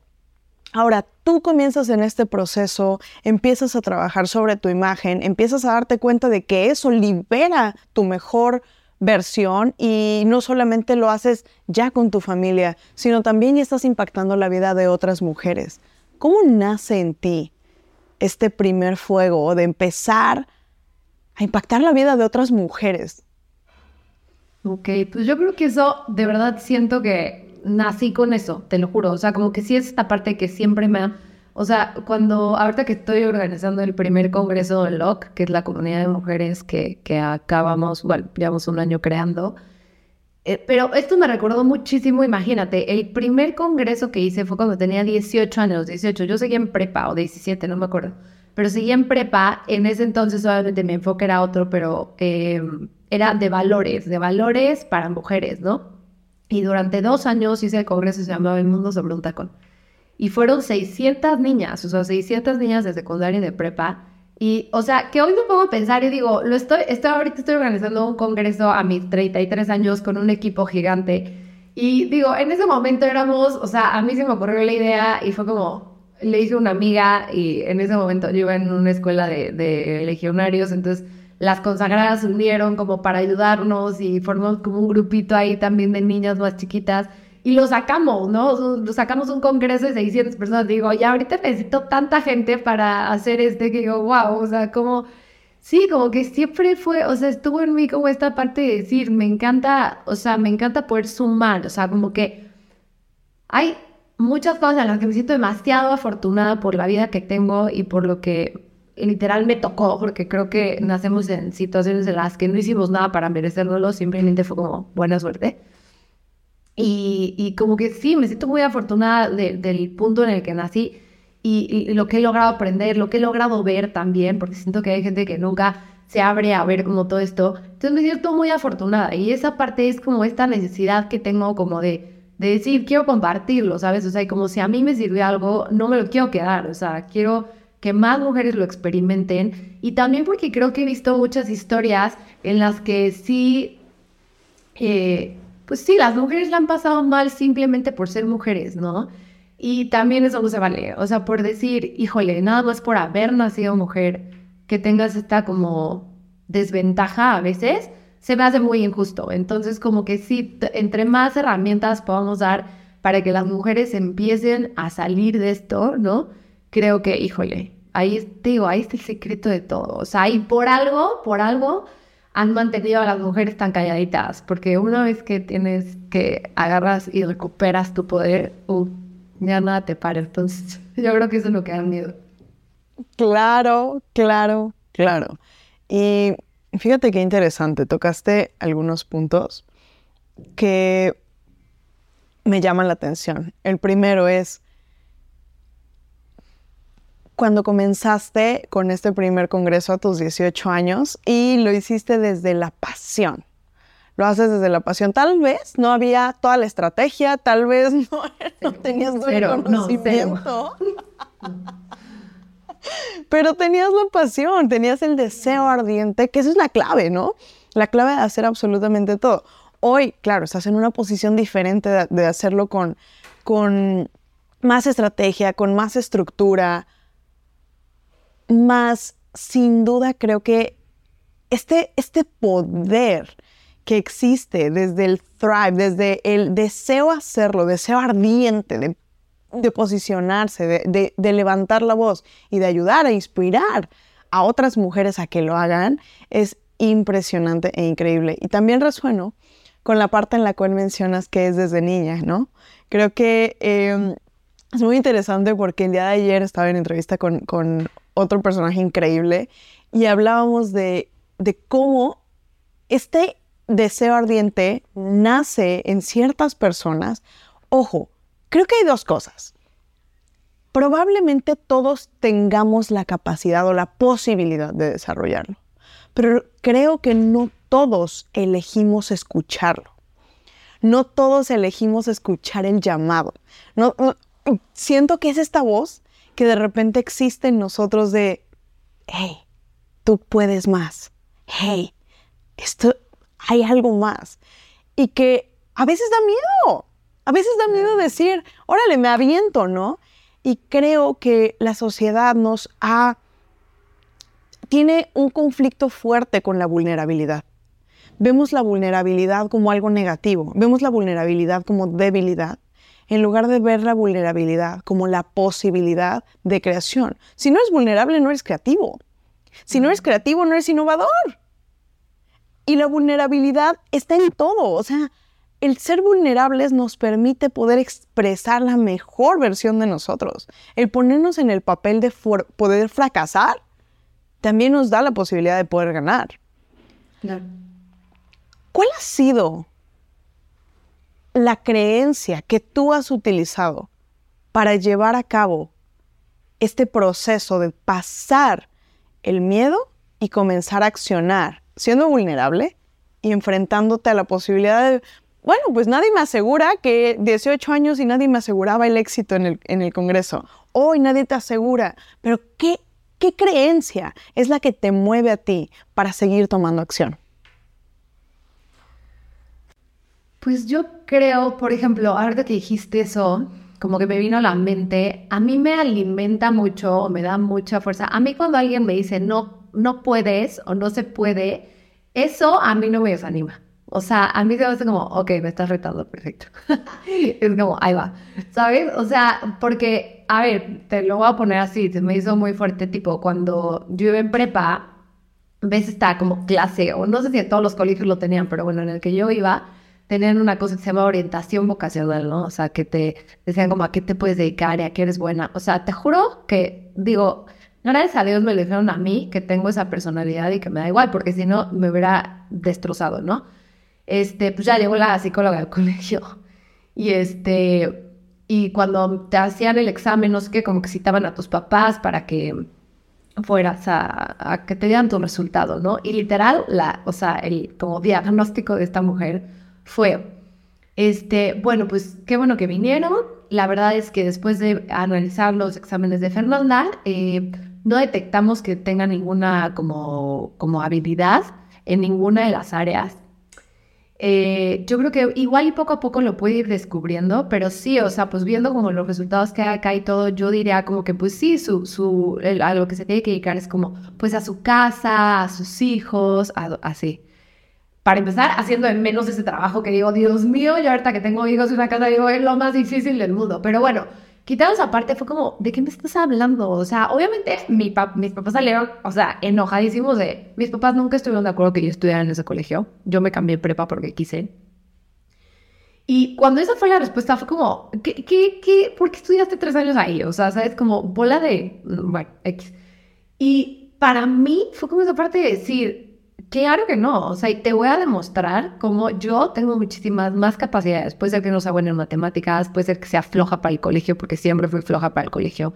ahora tú comienzas en este proceso, empiezas a trabajar sobre tu imagen, empiezas a darte cuenta de que eso libera tu mejor versión y no solamente lo haces ya con tu familia, sino también estás impactando la vida de otras mujeres. ¿Cómo nace en ti este primer fuego de empezar a impactar la vida de otras mujeres? Ok, pues yo creo que eso, de verdad siento que nací con eso, te lo juro. O sea, como que sí es esta parte que siempre me ha o sea, cuando ahorita que estoy organizando el primer congreso de LOC, que es la comunidad de mujeres que, que acabamos, bueno, llevamos un año creando, eh, pero esto me recordó muchísimo, imagínate, el primer congreso que hice fue cuando tenía 18 años, 18, yo seguía en prepa o 17, no me acuerdo, pero seguía en prepa, en ese entonces obviamente mi enfoque era otro, pero em, era de valores, de valores para mujeres, ¿no? Y durante dos años hice el congreso, se llamaba El Mundo sobre un tacón. Y fueron 600 niñas, o sea, 600 niñas de secundaria y de prepa. Y, o sea, que hoy me pongo a pensar y digo, lo estoy, estoy ahorita estoy organizando un congreso a mis 33 años con un equipo gigante. Y digo, en ese momento éramos, o sea, a mí se me ocurrió la idea y fue como, le hice una amiga y en ese momento yo iba en una escuela de, de legionarios, entonces las consagradas se unieron como para ayudarnos y formamos como un grupito ahí también de niñas más chiquitas y lo sacamos, ¿no? Lo sacamos un congreso de 600 personas. Digo, ya ahorita necesito tanta gente para hacer este que digo, wow, o sea, como, sí, como que siempre fue, o sea, estuvo en mí como esta parte de decir, me encanta, o sea, me encanta poder sumar, o sea, como que hay muchas cosas en las que me siento demasiado afortunada por la vida que tengo y por lo que literal me tocó, porque creo que nacemos en situaciones en las que no hicimos nada para merecerlo, simplemente fue como buena suerte. Y, y como que sí, me siento muy afortunada del punto en el que nací y, y, lo que he logrado aprender, lo que he logrado ver también, porque siento que hay gente que nunca se abre a ver como todo esto. Entonces me siento muy afortunada y esa parte es como esta necesidad que tengo como de, de decir, quiero compartirlo, ¿sabes? O sea, como si a mí me sirvió algo, no me lo quiero quedar, o sea, quiero que más mujeres lo experimenten y también porque creo que he visto muchas historias en las que sí, eh, pues sí, las mujeres la han pasado mal simplemente por ser mujeres, ¿no? Y también eso no se vale, o sea, por decir, híjole, nada más por haber nacido mujer, que tengas esta como desventaja a veces, se me hace muy injusto. Entonces, como que sí, entre más herramientas podamos dar para que las mujeres empiecen a salir de esto, ¿no? creo que, híjole, ahí digo, ahí está el secreto de todo. O sea, y por algo, por algo, han mantenido a las mujeres tan calladitas, porque una vez que tienes que agarras y recuperas tu poder, uh, ya nada te para. Entonces, yo creo que eso es lo que da miedo. Claro, claro, claro. Y fíjate qué interesante, tocaste algunos puntos que me llaman la atención. El primero es, cuando comenzaste con este primer congreso a tus 18 años y lo hiciste desde la pasión. Lo haces desde la pasión. Tal vez no había toda la estrategia, tal vez no, tenías todo el conocimiento. Pero tenías la pasión, tenías el deseo ardiente, que esa es la clave, ¿no? La clave de hacer absolutamente todo. Hoy, claro, estás en una posición diferente de, de hacerlo con, con más estrategia, con más estructura, más, sin duda, creo que este, este poder que existe desde el thrive, desde el deseo hacerlo, deseo ardiente de, posicionarse, de, levantar la voz y de ayudar a inspirar a otras mujeres a que lo hagan, es impresionante e increíble. Y también resueno con la parte en la cual mencionas que es desde niña, ¿no? Creo que em, es muy interesante porque el día de ayer estaba en entrevista con otro personaje increíble, y hablábamos de, de cómo este deseo ardiente nace en ciertas personas. Ojo, creo que hay dos cosas. Probablemente todos tengamos la capacidad o la posibilidad de desarrollarlo, pero creo que no todos elegimos escucharlo. No todos elegimos escuchar el llamado. no, siento que es esta voz que de repente existe en nosotros de, hey, tú puedes más, hey, esto, hay algo más. Y que a veces da miedo, a veces da miedo decir, órale, me aviento, ¿no? Y creo que la sociedad nos ha, tiene un conflicto fuerte con la vulnerabilidad. Vemos la vulnerabilidad como algo negativo, vemos la vulnerabilidad como debilidad en lugar de ver la vulnerabilidad como la posibilidad de creación. Si no eres vulnerable, no eres creativo. Si no eres creativo, no eres innovador. Y la vulnerabilidad está en todo. O sea, el ser vulnerables nos permite poder expresar la mejor versión de nosotros. El ponernos en el papel de poder fracasar también nos da la posibilidad de poder ganar. ¿Cuál ha sido la creencia que tú has utilizado para llevar a cabo este proceso de pasar el miedo y comenzar a accionar, siendo vulnerable y enfrentándote a la posibilidad de bueno, pues nadie me asegura que 18 años y nadie me aseguraba el éxito en el, en el Congreso. Hoy nadie te asegura, pero ¿qué, ¿qué creencia es la que te mueve a ti para seguir tomando acción? Pues yo creo, por ejemplo, ahora que dijiste eso, como que me vino a la mente, a mí me alimenta mucho, me da mucha fuerza. A mí cuando alguien me dice no, no puedes o no se puede, eso a mí no me desanima. O sea, a mí se me hace como, ok, me estás retando, perfecto. es como, ahí va, ¿sabes? O sea, porque, a ver, te lo voy a poner así, se me hizo muy fuerte, tipo, cuando yo iba en prepa, ves esta como clase, o no sé si en todos los colegios lo tenían, pero bueno, en el que yo iba, tenían una cosa que se llama orientación vocacional, ¿no? O sea, que te decían como a qué te puedes dedicar y a qué eres buena. O sea, te juro que, digo, gracias a Dios me lo dijeron a mí, que tengo esa personalidad y que me da igual, porque si no, me hubiera destrozado, ¿no? este, pues ya llegó la psicóloga del colegio. Y este, y cuando te hacían el examen, no sé qué, como que citaban a tus papás para que fueras a, que te dieran tu resultado, ¿no? Y literal, la, o sea, el como diagnóstico de esta mujer fue, este, bueno, pues qué bueno que vinieron. La verdad es que después de analizar los exámenes de Fernanda, eh, no detectamos que tenga ninguna como, como habilidad en ninguna de las áreas eh, yo creo que igual y poco a poco lo puede ir descubriendo, pero sí, o sea, pues viendo como los resultados que hay acá y todo, yo diría como que pues sí, su, su, a lo que se tiene que dedicar es como pues a su casa, a sus hijos, así. Para empezar, haciendo en menos ese trabajo que digo, Dios mío, yo ahorita que tengo hijos y una casa, digo, es lo más difícil del mundo. Pero bueno, quitados aparte, fue como, ¿de qué me estás hablando? O sea, obviamente mi mis papás salieron, o sea, enojadísimos de, mis papás nunca estuvieron de acuerdo que yo estudiara en ese colegio. Yo me cambié prepa porque quise. Y cuando esa fue la respuesta, fue como, ¿qué, qué, qué, por qué estudiaste tres años ahí? O sea, ¿sabes? Como bola de, bueno, X. Y para mí fue como esa parte de decir, Claro que no, o sea, y te voy a demostrar cómo yo tengo muchísimas más capacidades. Puede ser que no sea buena en matemáticas, puede ser que sea floja para el colegio, porque siempre fui floja para el colegio,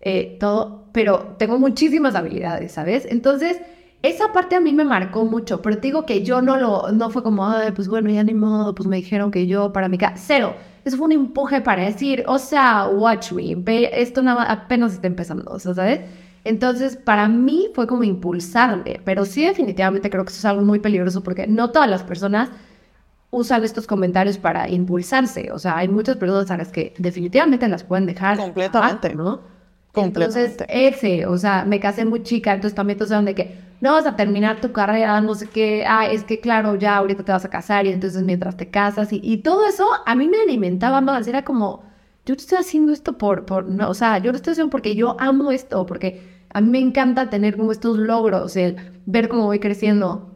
eh, todo, pero tengo muchísimas habilidades, ¿sabes? Entonces, esa parte a mí me marcó mucho, pero te digo que yo no lo, no fue como, Ay, pues bueno, ya ni modo, pues me dijeron que yo para mi casa, cero. Eso fue un empuje para decir, o sea, watch me, esto nada, apenas está empezando, o sea, ¿sabes? Entonces, para mí fue como impulsarme, pero sí definitivamente creo que eso es algo muy peligroso porque no todas las personas usan estos comentarios para impulsarse. O sea, hay muchas personas a las que definitivamente las pueden dejar. Completamente. ¿no? Entonces, ese, o sea, me casé muy chica, entonces también tú sabes de que no vas a terminar tu carrera, no sé qué, ah, es que claro, ya ahorita te vas a casar y entonces mientras te casas y, y todo eso a mí me alimentaba más, era como, yo estoy haciendo esto por, por, no, o sea, yo lo estoy haciendo porque yo amo esto, porque a mí me encanta tener como estos logros, el ver cómo voy creciendo,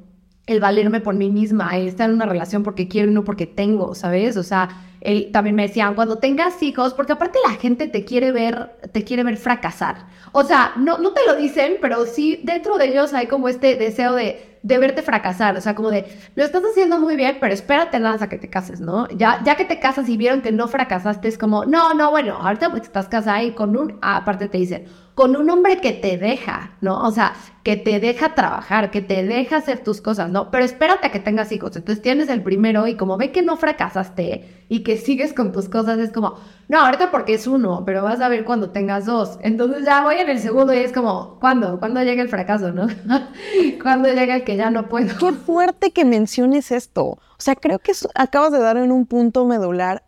el valerme por mí misma, el estar en una relación porque quiero y no porque tengo, ¿sabes? O sea, él también me decían, cuando tengas hijos, porque aparte la gente te quiere ver, te quiere ver fracasar. O sea, no, no te lo dicen, pero sí dentro de ellos hay como este deseo de, de verte fracasar. O sea, como de, lo estás haciendo muy bien, pero espérate nada hasta que te cases, ¿no? Ya, ya que te casas y vieron que no fracasaste, es como, no, no, bueno, ahorita pues estás casada y con un, aparte te dicen, con un hombre que te deja, ¿no? O sea, que te deja trabajar, que te deja hacer tus cosas, ¿no? Pero espérate a que tengas hijos. Entonces tienes el primero y como ve que no fracasaste y que sigues con tus cosas, es como, no, ahorita porque es uno, pero vas a ver cuando tengas dos. Entonces ya voy en el segundo y es como, ¿cuándo? ¿Cuándo llega el fracaso, no? ¿Cuándo llega el que ya no puedo? Qué fuerte que menciones esto. O sea, creo que acabas de dar en un punto medular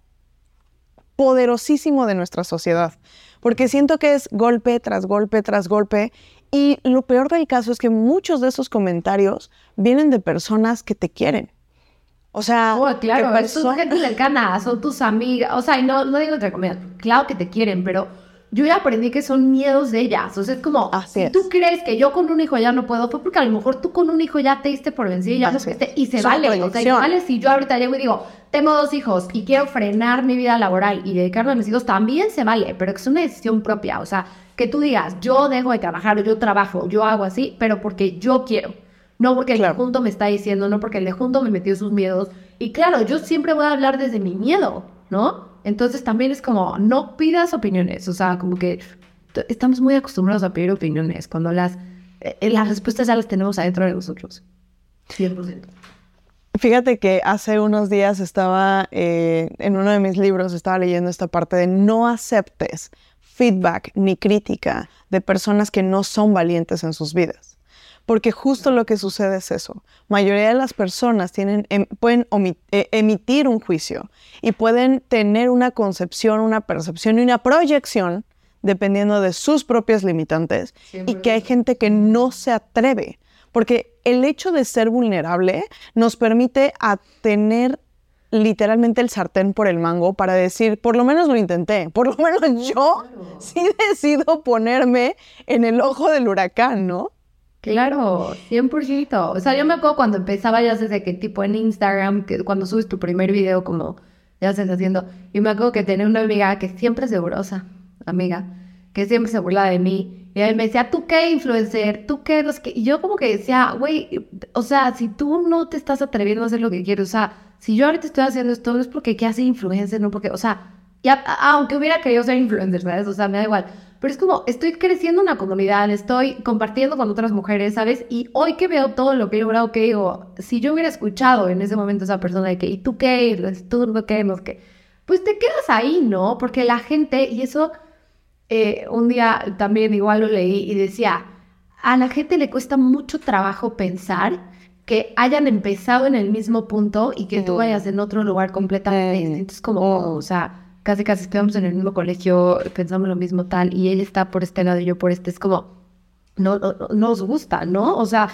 poderosísimo de nuestra sociedad porque siento que es golpe tras golpe tras golpe y lo peor del caso es que muchos de esos comentarios vienen de personas que te quieren. O sea, oh, claro, son gente cercana, son tus amigas, o sea, y no, no digo otra comida, claro que te quieren, pero yo ya aprendí que son miedos de ellas. O sea, es como, si tú crees que yo con un hijo ya no puedo, fue porque a lo mejor tú con un hijo ya te diste por vencido y ya no y se vale. O sea, y vale si yo ahorita llego y digo, tengo dos hijos y quiero frenar mi vida laboral y dedicarme a mis hijos, también se vale, pero que es una decisión propia. O sea, que tú digas, yo dejo de trabajar, yo trabajo, yo hago así, pero porque yo quiero. No porque el de junto me está diciendo, no porque el de junto me metió sus miedos. Y claro, yo siempre voy a hablar desde mi miedo, ¿no? Entonces también es como, no pidas opiniones, o sea, como que estamos muy acostumbrados a pedir opiniones cuando las, eh, las respuestas ya las tenemos adentro de nosotros. 100%. Fíjate que hace unos días estaba eh, en uno de mis libros, estaba leyendo esta parte de no aceptes feedback ni crítica de personas que no son valientes en sus vidas. Porque justo lo que sucede es eso. mayoría de las personas tienen, em, pueden e, emitir un juicio y pueden tener una concepción, una percepción y una proyección dependiendo de sus propias limitantes y que hay gente que no se atreve porque el hecho de ser vulnerable nos permite a tener literalmente el sartén por el mango para decir, por lo menos lo intenté, por lo menos yo sí decido ponerme en el ojo del huracán, ¿no? Claro, 100%. O sea, yo me acuerdo cuando empezaba, ya sé que tipo en Instagram, que cuando subes tu primer video, como ya estás haciendo, y me acuerdo que tenía una amiga que siempre es segurosa, amiga, que siempre se burla de mí y él me decía, ¿tú qué influencer? ¿Tú qué? Los que... Y yo como que decía, güey, o sea, si tú no te estás atreviendo a hacer lo que quieres, o sea, si yo ahorita estoy haciendo esto, no es porque qué hace influencer, no porque, o sea, ya, aunque hubiera querido ser influencer, ¿sabes? O sea, me da igual. Pero es como, estoy creciendo una comunidad, estoy compartiendo con otras mujeres, ¿sabes? Y hoy que veo todo lo que he logrado, que digo, si yo hubiera escuchado en ese momento a esa persona de que, ¿y tú qué? ¿Tú no qué? No qué? Pues te quedas ahí, ¿no? Porque la gente, y eso eh, un día también igual lo leí y decía, a la gente le cuesta mucho trabajo pensar que hayan empezado en el mismo punto y que tú vayas en otro lugar completamente distinto. Es como, oh. o sea, casi casi estamos en el mismo colegio, pensamos lo mismo tal, y él está por este lado y yo por este. Es como, no, no, nos gusta, ¿no? O sea,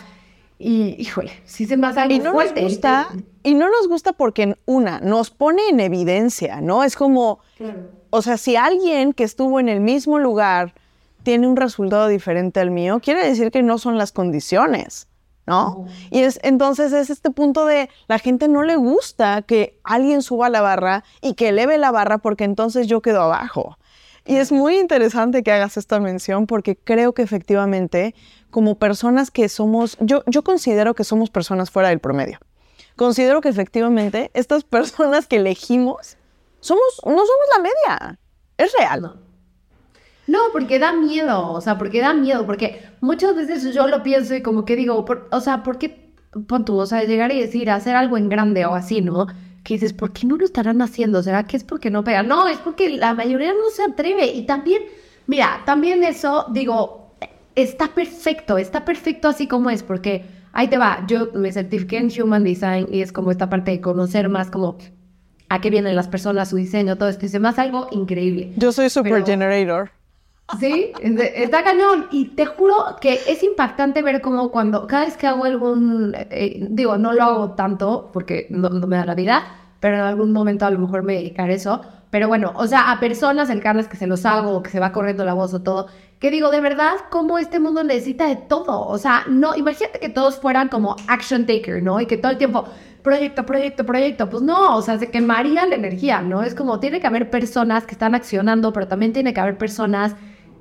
y híjole, sí se me hace algo y no Nos gusta, y no nos gusta porque, una, nos pone en evidencia, ¿no? Es como, o sea, si alguien que estuvo en el mismo lugar tiene un resultado diferente al mío, quiere decir que no son las condiciones, ¿no? Y es entonces es este punto de la gente no le gusta que alguien suba la barra y que eleve la barra porque entonces yo quedo abajo. Y es muy interesante que hagas esta mención porque creo que efectivamente como personas que somos, yo, yo considero que somos personas fuera del promedio. Considero que efectivamente estas personas que elegimos somos, no somos la media. Es real. No. Porque da miedo, o sea, porque da miedo, porque muchas veces yo lo pienso y como que digo, o sea, ¿por qué, pon tú, o sea, llegar y decir, hacer algo en grande o así, ¿no? Que dices, ¿por qué no lo estarán haciendo? ¿Será que es porque no pegan? No, es porque la mayoría no se atreve. Y también, mira, también eso, digo, está perfecto, está perfecto así como es, porque ahí te va, yo me certifiqué en Human Design y es como esta parte de conocer más como a qué vienen las personas, su diseño, todo esto. Y hace algo increíble. Yo soy super generator. Sí, está cañón. Y te juro que es impactante ver cómo cuando, cada vez que hago algún, eh, digo, no lo hago tanto porque no, me da la vida, pero en algún momento a lo mejor me dedicaré a eso. Pero bueno, o sea, a personas cercanas que se los hago, que se va corriendo la voz o todo, que digo, de verdad, cómo este mundo necesita de todo. O sea, no, imagínate que todos fueran como action taker, ¿no? Y que todo el tiempo, proyecto, proyecto, proyecto. Pues no, o sea, se quemaría la energía, ¿no? Es como tiene que haber personas que están accionando, pero también tiene que haber personas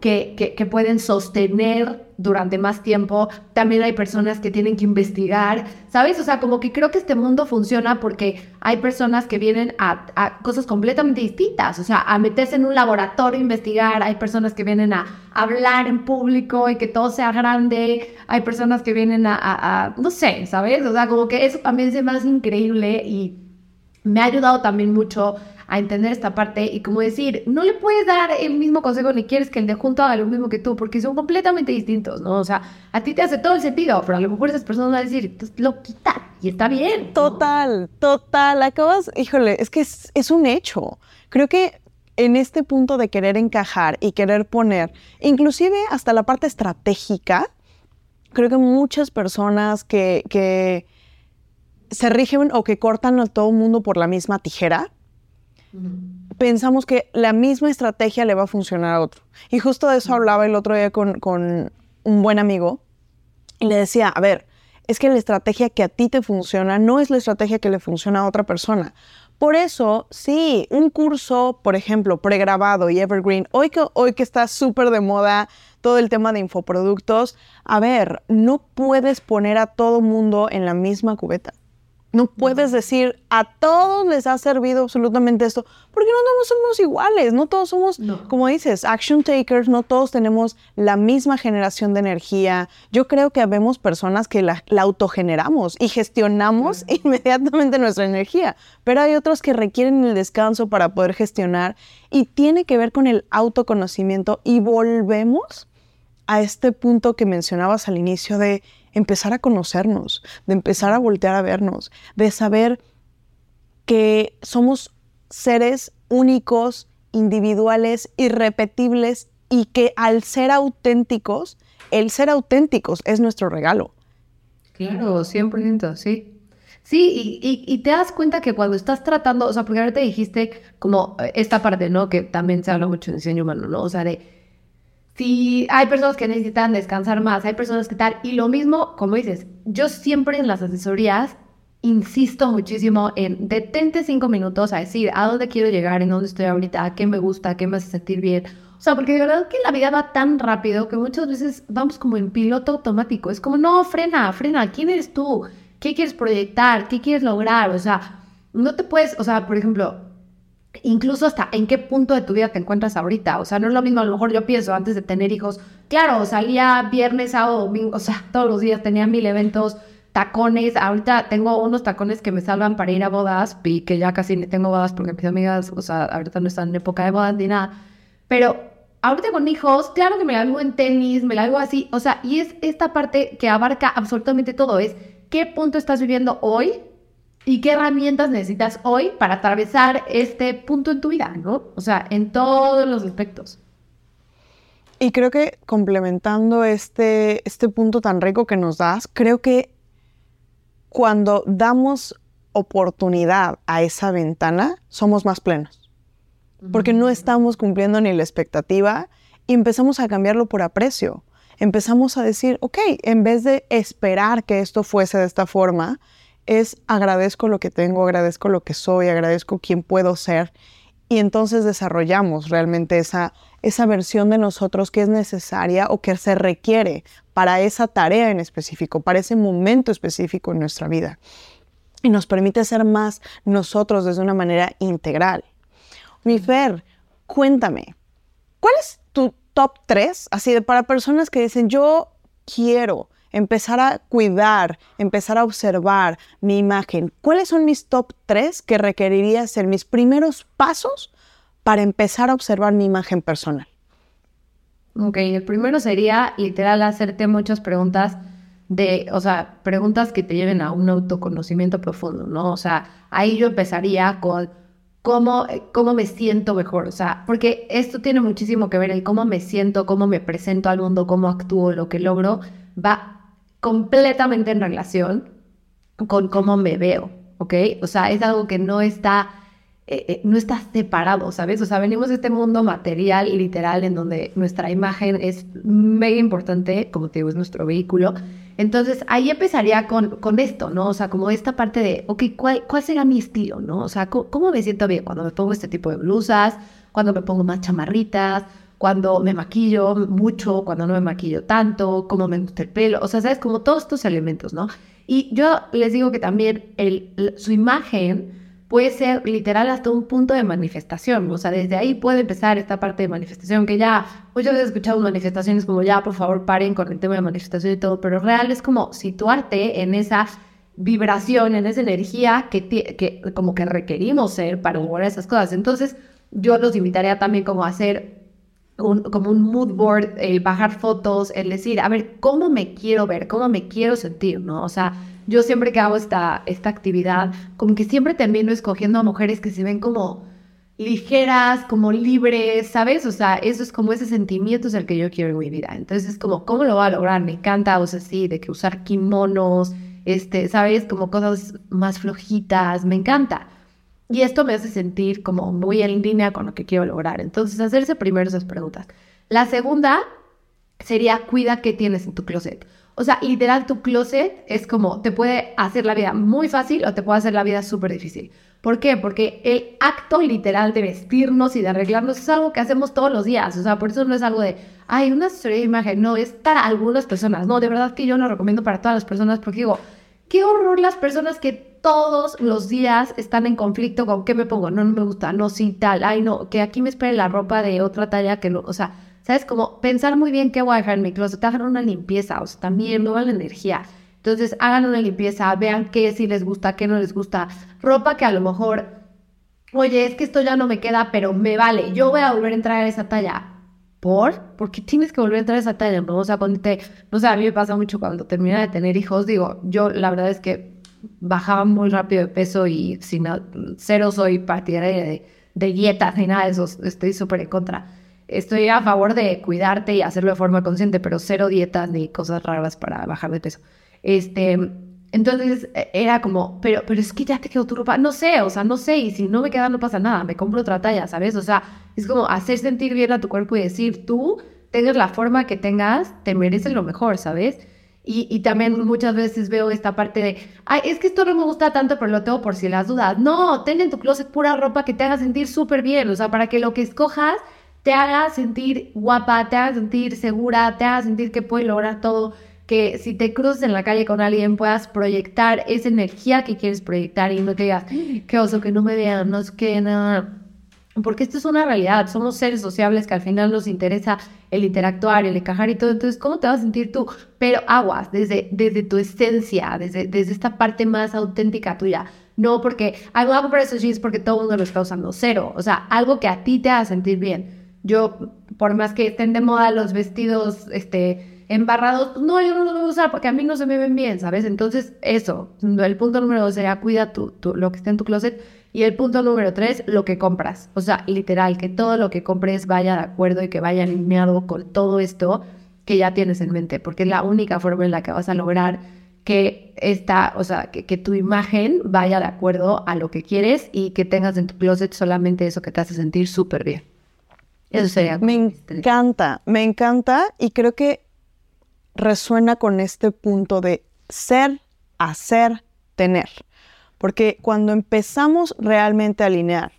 que, que, pueden sostener durante más tiempo. También hay personas que tienen que investigar, ¿sabes? O sea, como que creo que este mundo funciona porque hay personas que vienen a, a cosas completamente distintas, o sea, a meterse en un laboratorio, investigar. Hay personas que vienen a hablar en público y que todo sea grande. Hay personas que vienen a, a, a no sé, ¿sabes? O sea, como que eso también me hace increíble y me ha ayudado también mucho a entender esta parte y como decir, no le puedes dar el mismo consejo ni quieres que el de junto haga lo mismo que tú, porque son completamente distintos, ¿no? O sea, a ti te hace todo el sentido, pero a lo mejor esas personas van a decir, lo quita y está bien. Total, total, acabas, híjole, es que es, es un hecho. Creo que en este punto de querer encajar y querer poner, inclusive hasta la parte estratégica, creo que muchas personas que, que se rigen o que cortan a todo el mundo por la misma tijera, pensamos que la misma estrategia le va a funcionar a otro. Y justo de eso hablaba el otro día con, con un buen amigo y le decía, a ver, es que la estrategia que a ti te funciona no es la estrategia que le funciona a otra persona. Por eso, sí, un curso, por ejemplo, pregrabado y evergreen, hoy que, hoy que está súper de moda todo el tema de infoproductos, a ver, no puedes poner a todo mundo en la misma cubeta. No puedes decir a todos les ha servido absolutamente esto, porque no todos somos iguales, no todos somos, como dices, action takers, no todos tenemos la misma generación de energía. Yo creo que habemos personas que la, autogeneramos y gestionamos inmediatamente nuestra energía, pero hay otros que requieren el descanso para poder gestionar y tiene que ver con el autoconocimiento. Y volvemos a este punto que mencionabas al inicio de empezar a conocernos, de empezar a voltear a vernos, de saber que somos seres únicos, individuales, irrepetibles y que al ser auténticos, el ser auténticos es nuestro regalo. Claro, 100%, sí. Sí, y, te das cuenta que cuando estás tratando, o sea, porque ahora te dijiste como esta parte, ¿no? Que también se habla mucho en diseño humano, ¿no? O sea, de si hay personas que necesitan descansar más, hay personas que tal, y lo mismo, como dices, yo siempre en las asesorías insisto muchísimo en detente cinco minutos a decir a dónde quiero llegar, en dónde estoy ahorita, qué me gusta, qué me hace sentir bien. O sea, porque de verdad que la vida va tan rápido que muchas veces vamos como en piloto automático. Es como, no, frena, frena, ¿quién eres tú? ¿Qué quieres proyectar? ¿Qué quieres lograr? O sea, no te puedes, o sea, por ejemplo, incluso hasta en qué punto de tu vida te encuentras ahorita. O sea, no es lo mismo, a lo mejor yo pienso antes de tener hijos, claro, salía viernes, sábado, domingo, o sea, todos los días tenía mil eventos, tacones, ahorita tengo unos tacones que me salvan para ir a bodas y que ya casi tengo bodas porque mis amigas, o sea, ahorita no están en época de bodas ni nada, pero ahorita con hijos, claro que me la hago en tenis, me la hago así, o sea, y es esta parte que abarca absolutamente todo, es qué punto estás viviendo hoy ¿Y qué herramientas necesitas hoy para atravesar este punto en tu vida, ¿no? O sea, en todos los aspectos. Y creo que complementando este, este punto tan rico que nos das, creo que cuando damos oportunidad a esa ventana, somos más plenos. Porque no estamos cumpliendo ni la expectativa y empezamos a cambiarlo por aprecio. Empezamos a decir, ok, en vez de esperar que esto fuese de esta forma, es agradezco lo que tengo, agradezco lo que soy, agradezco quién puedo ser. Y entonces desarrollamos realmente esa, esa versión de nosotros que es necesaria o que se requiere para esa tarea en específico, para ese momento específico en nuestra vida. Y nos permite ser más nosotros desde una manera integral. Mi Fer, cuéntame, ¿cuál es tu top 3? Así de para personas que dicen, yo quiero empezar a cuidar, empezar a observar mi imagen. ¿Cuáles son mis top 3 que requeriría ser mis primeros pasos para empezar a observar mi imagen personal? Ok, el primero sería literal hacerte muchas preguntas de, o sea, preguntas que te lleven a un autoconocimiento profundo, ¿no? O sea, ahí yo empezaría con cómo, cómo me siento mejor, o sea, porque esto tiene muchísimo que ver el cómo me siento, cómo me presento al mundo, cómo actúo, lo que logro, va completamente en relación con cómo me veo, ¿ok? O sea, es algo que no está, eh, eh, no está separado, ¿sabes? O sea, venimos de este mundo material y literal en donde nuestra imagen es mega importante, como te digo, es nuestro vehículo. Entonces, ahí empezaría con, con esto, ¿no? O sea, como esta parte de, ok, ¿cuál, cuál será mi estilo, ¿no? O sea, ¿cómo, ¿cómo me siento bien cuando me pongo este tipo de blusas? Cuando me pongo más chamarritas, cuando me maquillo mucho, cuando no me maquillo tanto, cómo me gusta el pelo, o sea, sabes, como todos estos elementos, ¿no? Y yo les digo que también el, su imagen puede ser literal hasta un punto de manifestación, o sea, desde ahí puede empezar esta parte de manifestación, que ya muchas veces he escuchado manifestaciones como ya, por favor, paren con el tema de manifestación y todo, pero real es como situarte en esa vibración, en esa energía que, que como que requerimos ser para lograr esas cosas. Entonces, yo los invitaría también como a hacer como un mood board, el bajar fotos, el decir, a ver, ¿cómo me quiero ver? ¿Cómo me quiero sentir? ¿no? O sea, yo siempre que hago esta, esta actividad, como que siempre termino escogiendo a mujeres que se ven como ligeras, como libres, ¿sabes? O sea, eso es como ese sentimiento es el que yo quiero en mi vida. Entonces, es como, ¿cómo lo voy a lograr? Me encanta, o sea, sí, de que usar kimonos, este, ¿sabes? Como cosas más flojitas, me encanta. Y esto me hace sentir como muy en línea con lo que quiero lograr. Entonces, hacerse primero esas preguntas. La segunda sería cuida qué tienes en tu closet. O sea, literal, tu closet es como, te puede hacer la vida muy fácil o te puede hacer la vida súper difícil. ¿Por qué? Porque el acto literal de vestirnos y de arreglarnos es algo que hacemos todos los días. O sea, por eso no es algo de, ay, una asesoría de imagen. No, es para algunas personas. No, de verdad que yo lo recomiendo para todas las personas porque digo, Qué horror las personas que todos los días están en conflicto con qué me pongo, no, no me gusta, no, sí, tal, ay, no, que aquí me espere la ropa de otra talla que no, o sea, ¿sabes? Como pensar muy bien qué voy a dejar en mi closet, hagan una limpieza, o sea, también no la energía. Entonces, hagan una limpieza, vean qué sí les gusta, qué no les gusta. Ropa que a lo mejor, oye, es que esto ya no me queda, pero me vale, yo voy a volver a entrar a esa talla. ¿Por? ¿Por qué tienes que volver a entrar a esa talla? No, o sea, ponte, no sé, a mí me pasa mucho cuando termina de tener hijos, digo, yo la verdad es que bajaba muy rápido de peso y sin cero soy partidaria de, de dietas ni nada de eso, estoy súper en contra. Estoy a favor de cuidarte y hacerlo de forma consciente, pero cero dietas ni cosas raras para bajar de peso. Este, entonces e, era como, pero, pero es que ya te quedó tu ropa. No sé, o sea, no sé, y si no me queda no pasa nada, me compro otra talla, ¿sabes? O sea, es como hacer sentir bien a tu cuerpo y decir, tú tengas la forma que tengas, te mereces lo mejor, ¿sabes? Y, y, también muchas veces veo esta parte de, ay, es que esto no me gusta tanto, pero lo tengo por si las dudas. No, ten en tu closet pura ropa que te haga sentir súper bien, o sea, para que lo que escojas te haga sentir guapa, te haga sentir segura, te haga sentir que puedes lograr todo que si te cruzas en la calle con alguien puedas proyectar esa energía que quieres proyectar y no te digas, qué oso, que no me vean, no es que nada. Porque esto es una realidad, somos seres sociables que al final nos interesa el interactuar, el encajar y todo. Entonces, ¿cómo te vas a sentir tú? Pero aguas, desde, desde tu esencia, desde, desde esta parte más auténtica tuya. No porque algo hago por esos jeans porque todo el mundo lo está usando. Cero. O sea, algo que a ti te haga sentir bien. Yo, por más que estén de moda los vestidos, este, embarrados, no, yo no los voy a usar porque a mí no se me ven bien, ¿sabes? Entonces, eso, el punto número dos sería cuida tu, lo que está en tu closet. Y el punto número tres, lo que compras. O sea, literal, que todo lo que compres vaya de acuerdo y que vaya alineado con todo esto que ya tienes en mente, porque es la única forma en la que vas a lograr que esta, o sea, que, que, tu imagen vaya de acuerdo a lo que quieres y que tengas en tu closet solamente eso que te hace sentir súper bien. Eso sería. Me encanta, me encanta y creo que resuena con este punto de ser, hacer, tener. Porque cuando empezamos realmente a alinear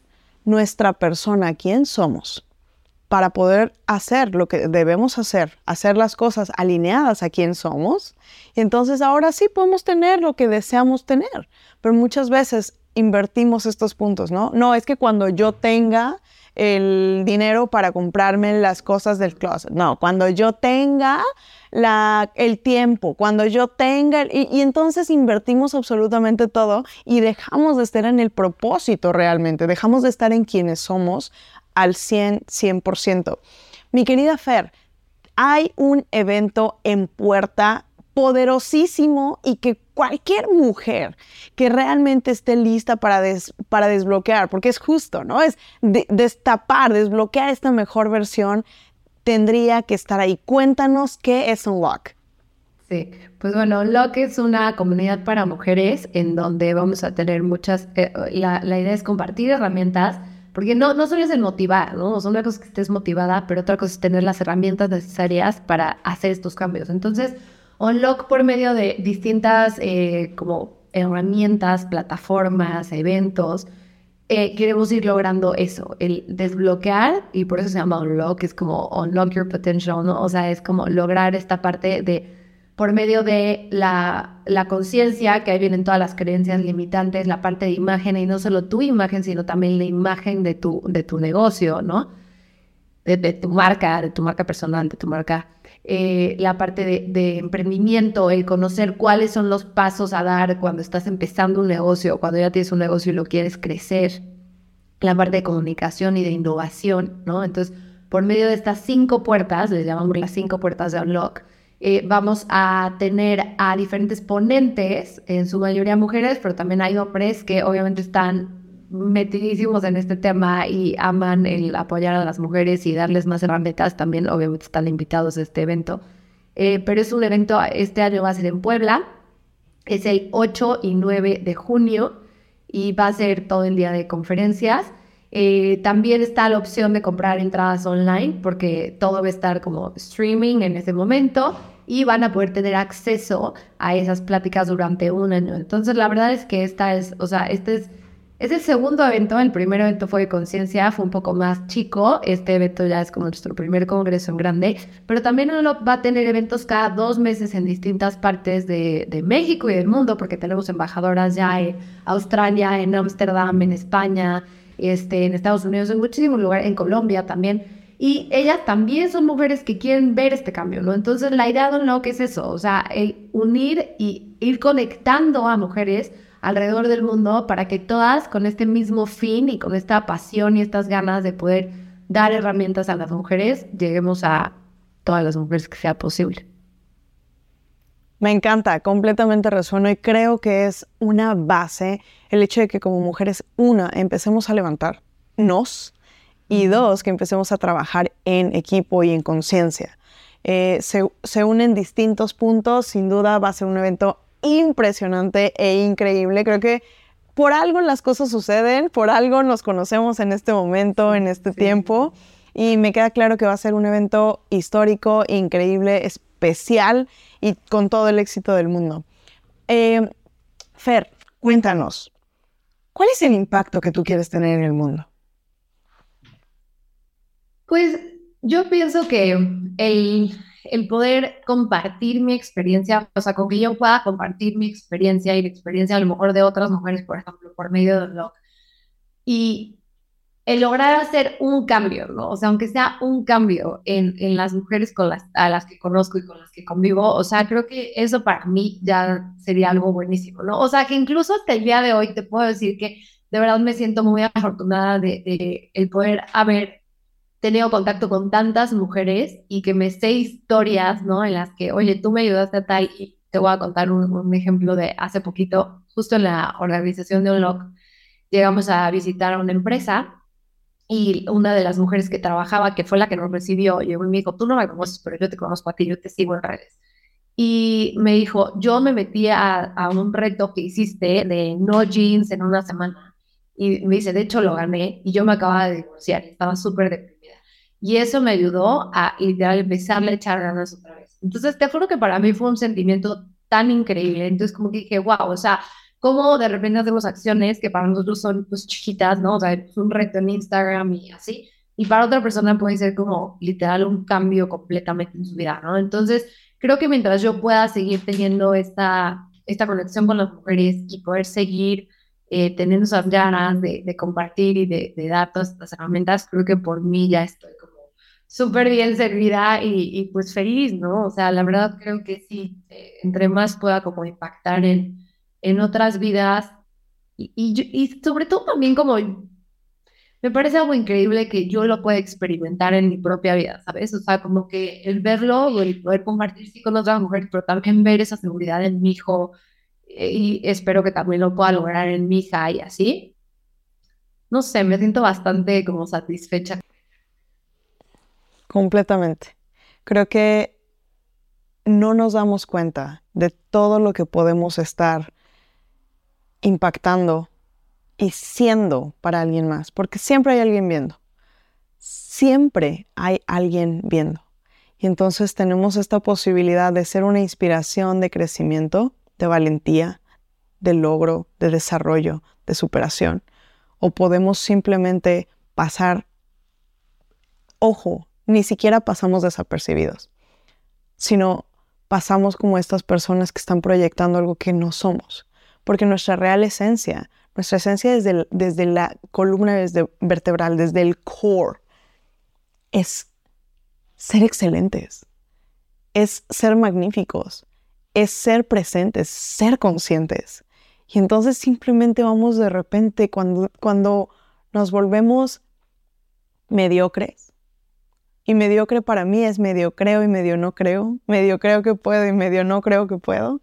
nuestra persona, quién somos, para poder hacer lo que debemos hacer, hacer las cosas alineadas a quién somos, y entonces ahora sí podemos tener lo que deseamos tener. Pero muchas veces invertimos estos puntos, ¿no? No, es que cuando yo tenga el dinero para comprarme las cosas del closet, no, cuando yo tenga la, el tiempo, cuando yo tenga, y, entonces invertimos absolutamente todo y dejamos de estar en el propósito realmente, dejamos de estar en quienes somos al 100, 100%. Mi querida Fer, hay un evento en puerta poderosísimo y que cualquier mujer que realmente esté lista para, para desbloquear, porque es justo, ¿no? Es destapar, desbloquear esta mejor versión tendría que estar ahí. Cuéntanos qué es Unlock. Sí, pues bueno, Unlock es una comunidad para mujeres en donde vamos a tener muchas, eh, la, idea es compartir herramientas, porque no, no solo es el motivar, ¿no? O una cosa es que estés motivada, pero otra cosa es tener las herramientas necesarias para hacer estos cambios. Entonces, Unlock por medio de distintas eh, como herramientas, plataformas, eventos, eh, queremos ir logrando eso, el desbloquear, y por eso se llama unlock, es como unlock your potential, ¿no? O sea, es como lograr esta parte de, por medio de la, la conciencia, que ahí vienen todas las creencias limitantes, la parte de imagen, y no solo tu imagen, sino también la imagen de tu, de tu negocio, ¿no? De, de tu marca, de tu marca personal, de tu marca eh, la parte de, emprendimiento, el conocer cuáles son los pasos a dar cuando estás empezando un negocio, cuando ya tienes un negocio y lo quieres crecer, la parte de comunicación y de innovación, ¿no? Entonces, por medio de estas cinco puertas, les llamamos las cinco puertas de Unlock, eh, vamos a tener a diferentes ponentes, en su mayoría mujeres, pero también hay hombres que obviamente están metidísimos en este tema y aman el apoyar a las mujeres y darles más herramientas, también obviamente están invitados a este evento. Eh, pero es un evento, este año va a ser en Puebla, es el 8 y 9 de junio y va a ser todo el día de conferencias. Eh, también está la opción de comprar entradas online porque todo va a estar como streaming en ese momento y van a poder tener acceso a esas pláticas durante un año. Entonces, la verdad es que esta es, o sea, este es Es el segundo evento, el primer evento fue de conciencia, fue un poco más chico, este evento ya es como nuestro primer congreso en grande, pero también va a tener eventos cada dos meses en distintas partes de, de México y del mundo, porque tenemos embajadoras ya en Australia, en Ámsterdam, en España, este, en Estados Unidos, en muchísimos lugares, en Colombia también. Y ellas también son mujeres que quieren ver este cambio, ¿no? Entonces la idea de Unlock es eso, o sea, el unir y ir conectando a mujeres alrededor del mundo para que todas con este mismo fin y con esta pasión y estas ganas de poder dar herramientas a las mujeres, lleguemos a todas las mujeres que sea posible. Me encanta, completamente resueno y creo que es una base el hecho de que como mujeres, una, empecemos a levantarnos y dos, que empecemos a trabajar en equipo y en conciencia. Eh, se, se unen distintos puntos, sin duda va a ser un evento impresionante e increíble. Creo que por algo las cosas suceden, por algo nos conocemos en este momento, en este tiempo. Y me queda claro que va a ser un evento histórico, increíble, especial y con todo el éxito del mundo. Eh, Fer, cuéntanos, ¿cuál es el impacto que tú quieres tener en el mundo? Pues yo pienso que el el poder compartir mi experiencia, o sea, con que yo pueda compartir mi experiencia y la experiencia a lo mejor de otras mujeres, por ejemplo, por medio del blog. Y el lograr hacer un cambio, ¿no? O sea, aunque sea un cambio en, en las mujeres a las que conozco y con las que convivo, o sea, creo que eso para mí ya sería algo buenísimo, ¿no? O sea, que incluso hasta el día de hoy te puedo decir que de verdad me siento muy afortunada de, de el poder haber tenido contacto con tantas mujeres y que me sé historias, ¿no? En las que, oye, tú me ayudaste a tal y te voy a contar un, ejemplo de hace poquito, justo en la organización de Unlock, llegamos a visitar a una empresa y una de las mujeres que trabajaba, que fue la que nos recibió, llegó y me dijo, tú no me conoces, pero yo te conozco a ti, yo te sigo en redes. Y me dijo, yo me metí a, a un reto que hiciste de no jeans en una semana. Y me dice, de hecho lo gané y yo me acababa de divorciar, estaba súper deprimida y eso me ayudó a empezar a echar ganas otra vez. Entonces, te juro que para mí fue un sentimiento tan increíble. Entonces, como que dije, wow, o sea, cómo de repente hacemos acciones que para nosotros son pues chiquitas, ¿no? O sea, es un reto en Instagram y así. Y para otra persona puede ser como literal un cambio completamente en su vida, ¿no? Entonces, creo que mientras yo pueda seguir teniendo esta, esta conexión con las mujeres y poder seguir eh, teniendo esas ganas de, de compartir y de, de, dar todas estas herramientas, creo que por mí ya estoy como súper bien servida y, y, pues feliz, ¿no? O sea, la verdad creo que sí, eh, entre más pueda como impactar en, en otras vidas y, y, y, sobre todo también como me parece algo increíble que yo lo pueda experimentar en mi propia vida, ¿sabes? O sea, como que el verlo, el poder compartir sí con otras mujeres, pero también ver esa seguridad en mi hijo, y espero que también lo pueda lograr en mi hija y así. No sé, me siento bastante como satisfecha. Completamente. Creo que no nos damos cuenta de todo lo que podemos estar impactando y siendo para alguien más, porque siempre hay alguien viendo. Siempre hay alguien viendo. Y entonces tenemos esta posibilidad de ser una inspiración de crecimiento de valentía, de logro, de desarrollo, de superación. O podemos simplemente pasar, ojo, ni siquiera pasamos desapercibidos, sino pasamos como estas personas que están proyectando algo que no somos. Porque nuestra real esencia, nuestra esencia desde, desde la columna desde vertebral, desde el core, es ser excelentes, es ser magníficos, es ser presentes, ser conscientes. Y entonces simplemente vamos de repente cuando, cuando nos volvemos mediocres. Y mediocre para mí es medio creo y medio no creo, medio creo que puedo y medio no creo que puedo.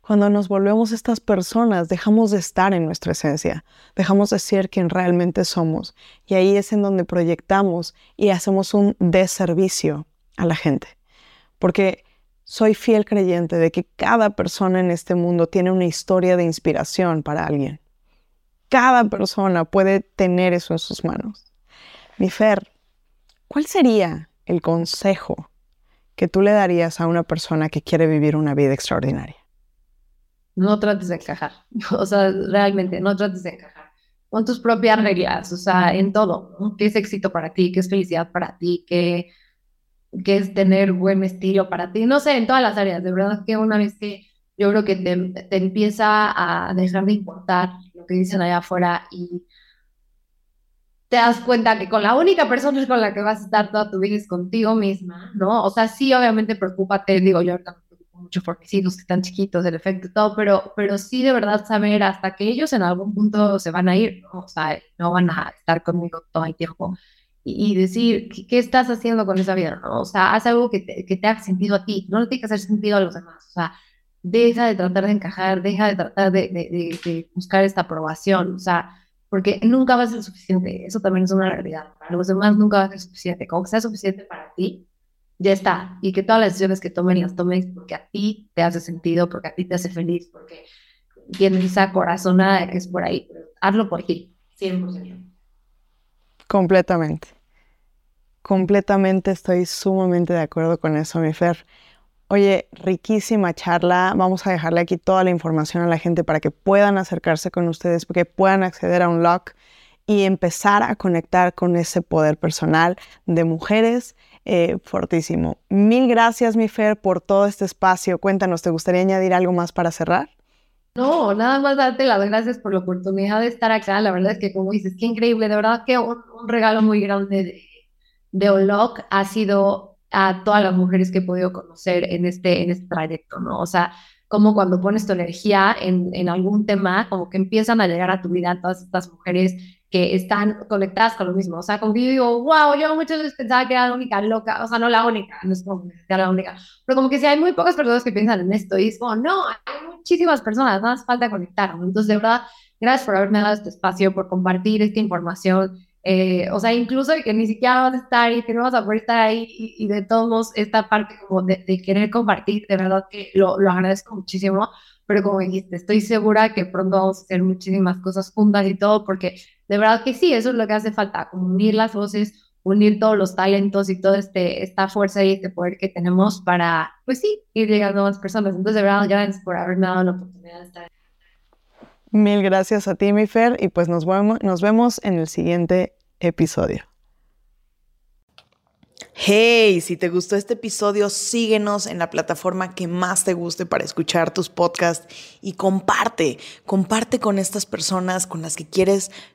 Cuando nos volvemos estas personas, dejamos de estar en nuestra esencia, dejamos de ser quien realmente somos. Y ahí es en donde proyectamos y hacemos un deservicio a la gente. Porque soy fiel creyente de que cada persona en este mundo tiene una historia de inspiración para alguien. Cada persona puede tener eso en sus manos. Mi Fer, ¿cuál sería el consejo que tú le darías a una persona que quiere vivir una vida extraordinaria? No trates de encajar. O sea, realmente, no trates de encajar. con tus propias reglas, o sea, en todo. ¿Qué es éxito para ti? ¿Qué es felicidad para ti? ¿Qué, qué es tener buen estilo para ti? No sé, en todas las áreas, de verdad que una vez que yo creo que te, te empieza a dejar de importar lo que dicen allá afuera y te das cuenta que con la única persona con la que vas a estar toda tu vida es contigo misma, ¿no? O sea, sí, obviamente, preocúpate, digo, yo ahorita me preocupo mucho por mis hijos que están chiquitos, el efecto y todo, pero, pero sí de verdad saber hasta que ellos en algún punto se van a ir, ¿no? O sea, no van a estar conmigo todo el tiempo. Y, decir, ¿qué, estás haciendo con esa vida, ¿no? O sea, haz algo que te, que te haga sentido a ti, no le tiene que hacer sentido a los demás, o sea, deja de tratar de encajar, deja de tratar de, de, de buscar esta aprobación, o sea, porque nunca va a ser suficiente. Eso también es una realidad. Para los demás nunca va a ser suficiente. Como que sea suficiente para ti, ya está. Y que todas las decisiones que tomen las tomes porque a ti te hace sentido, porque a ti te hace feliz, porque tienes esa corazonada que es por ahí. hazlo por ti, 100%. Completamente. Completamente estoy sumamente de acuerdo con eso, mi Fer. Oye, riquísima charla. Vamos a dejarle aquí toda la información a la gente para que puedan acercarse con ustedes, porque puedan acceder a un lock y empezar a conectar con ese poder personal de mujeres eh, fortísimo. Mil gracias, mi Fer, por todo este espacio. Cuéntanos, ¿te gustaría añadir algo más para cerrar? No, nada más darte las gracias por la oportunidad de estar acá. La verdad es que, como dices, qué increíble. De verdad que un, regalo muy grande de, de Unlock ha sido a todas las mujeres que he podido conocer en este, en este trayecto, ¿no? O sea, como cuando pones tu energía en, en algún tema, como que empiezan a llegar a tu vida todas estas mujeres que están conectadas con lo mismo. O sea, como que yo digo, wow, yo muchas veces pensaba que era la única loca, o sea, no la única, no es como que sea la única, pero como que sí hay muy pocas personas que piensan en esto y es como, no, hay muchísimas personas, nada más falta conectar. Entonces, de verdad, gracias por haberme dado este espacio, por compartir esta información eh, o sea, incluso que ni siquiera vas a estar y que no vas a poder estar ahí y, de todos modos esta parte como de, querer compartir, de verdad que lo, lo, agradezco muchísimo, pero como dijiste, estoy segura que pronto vamos a hacer muchísimas cosas juntas y todo, porque de verdad que sí, eso es lo que hace falta, unir las voces, unir todos los talentos y toda este, esta fuerza y este poder que tenemos para, pues sí, ir llegando a más personas. Entonces, de verdad, gracias por haberme dado la oportunidad de estar Mil gracias a ti, mi Fer, y pues nos vemos, nos vemos en el siguiente episodio. Hey, si te gustó este episodio, síguenos en la plataforma que más te guste para escuchar tus podcasts y comparte, comparte con estas personas con las que quieres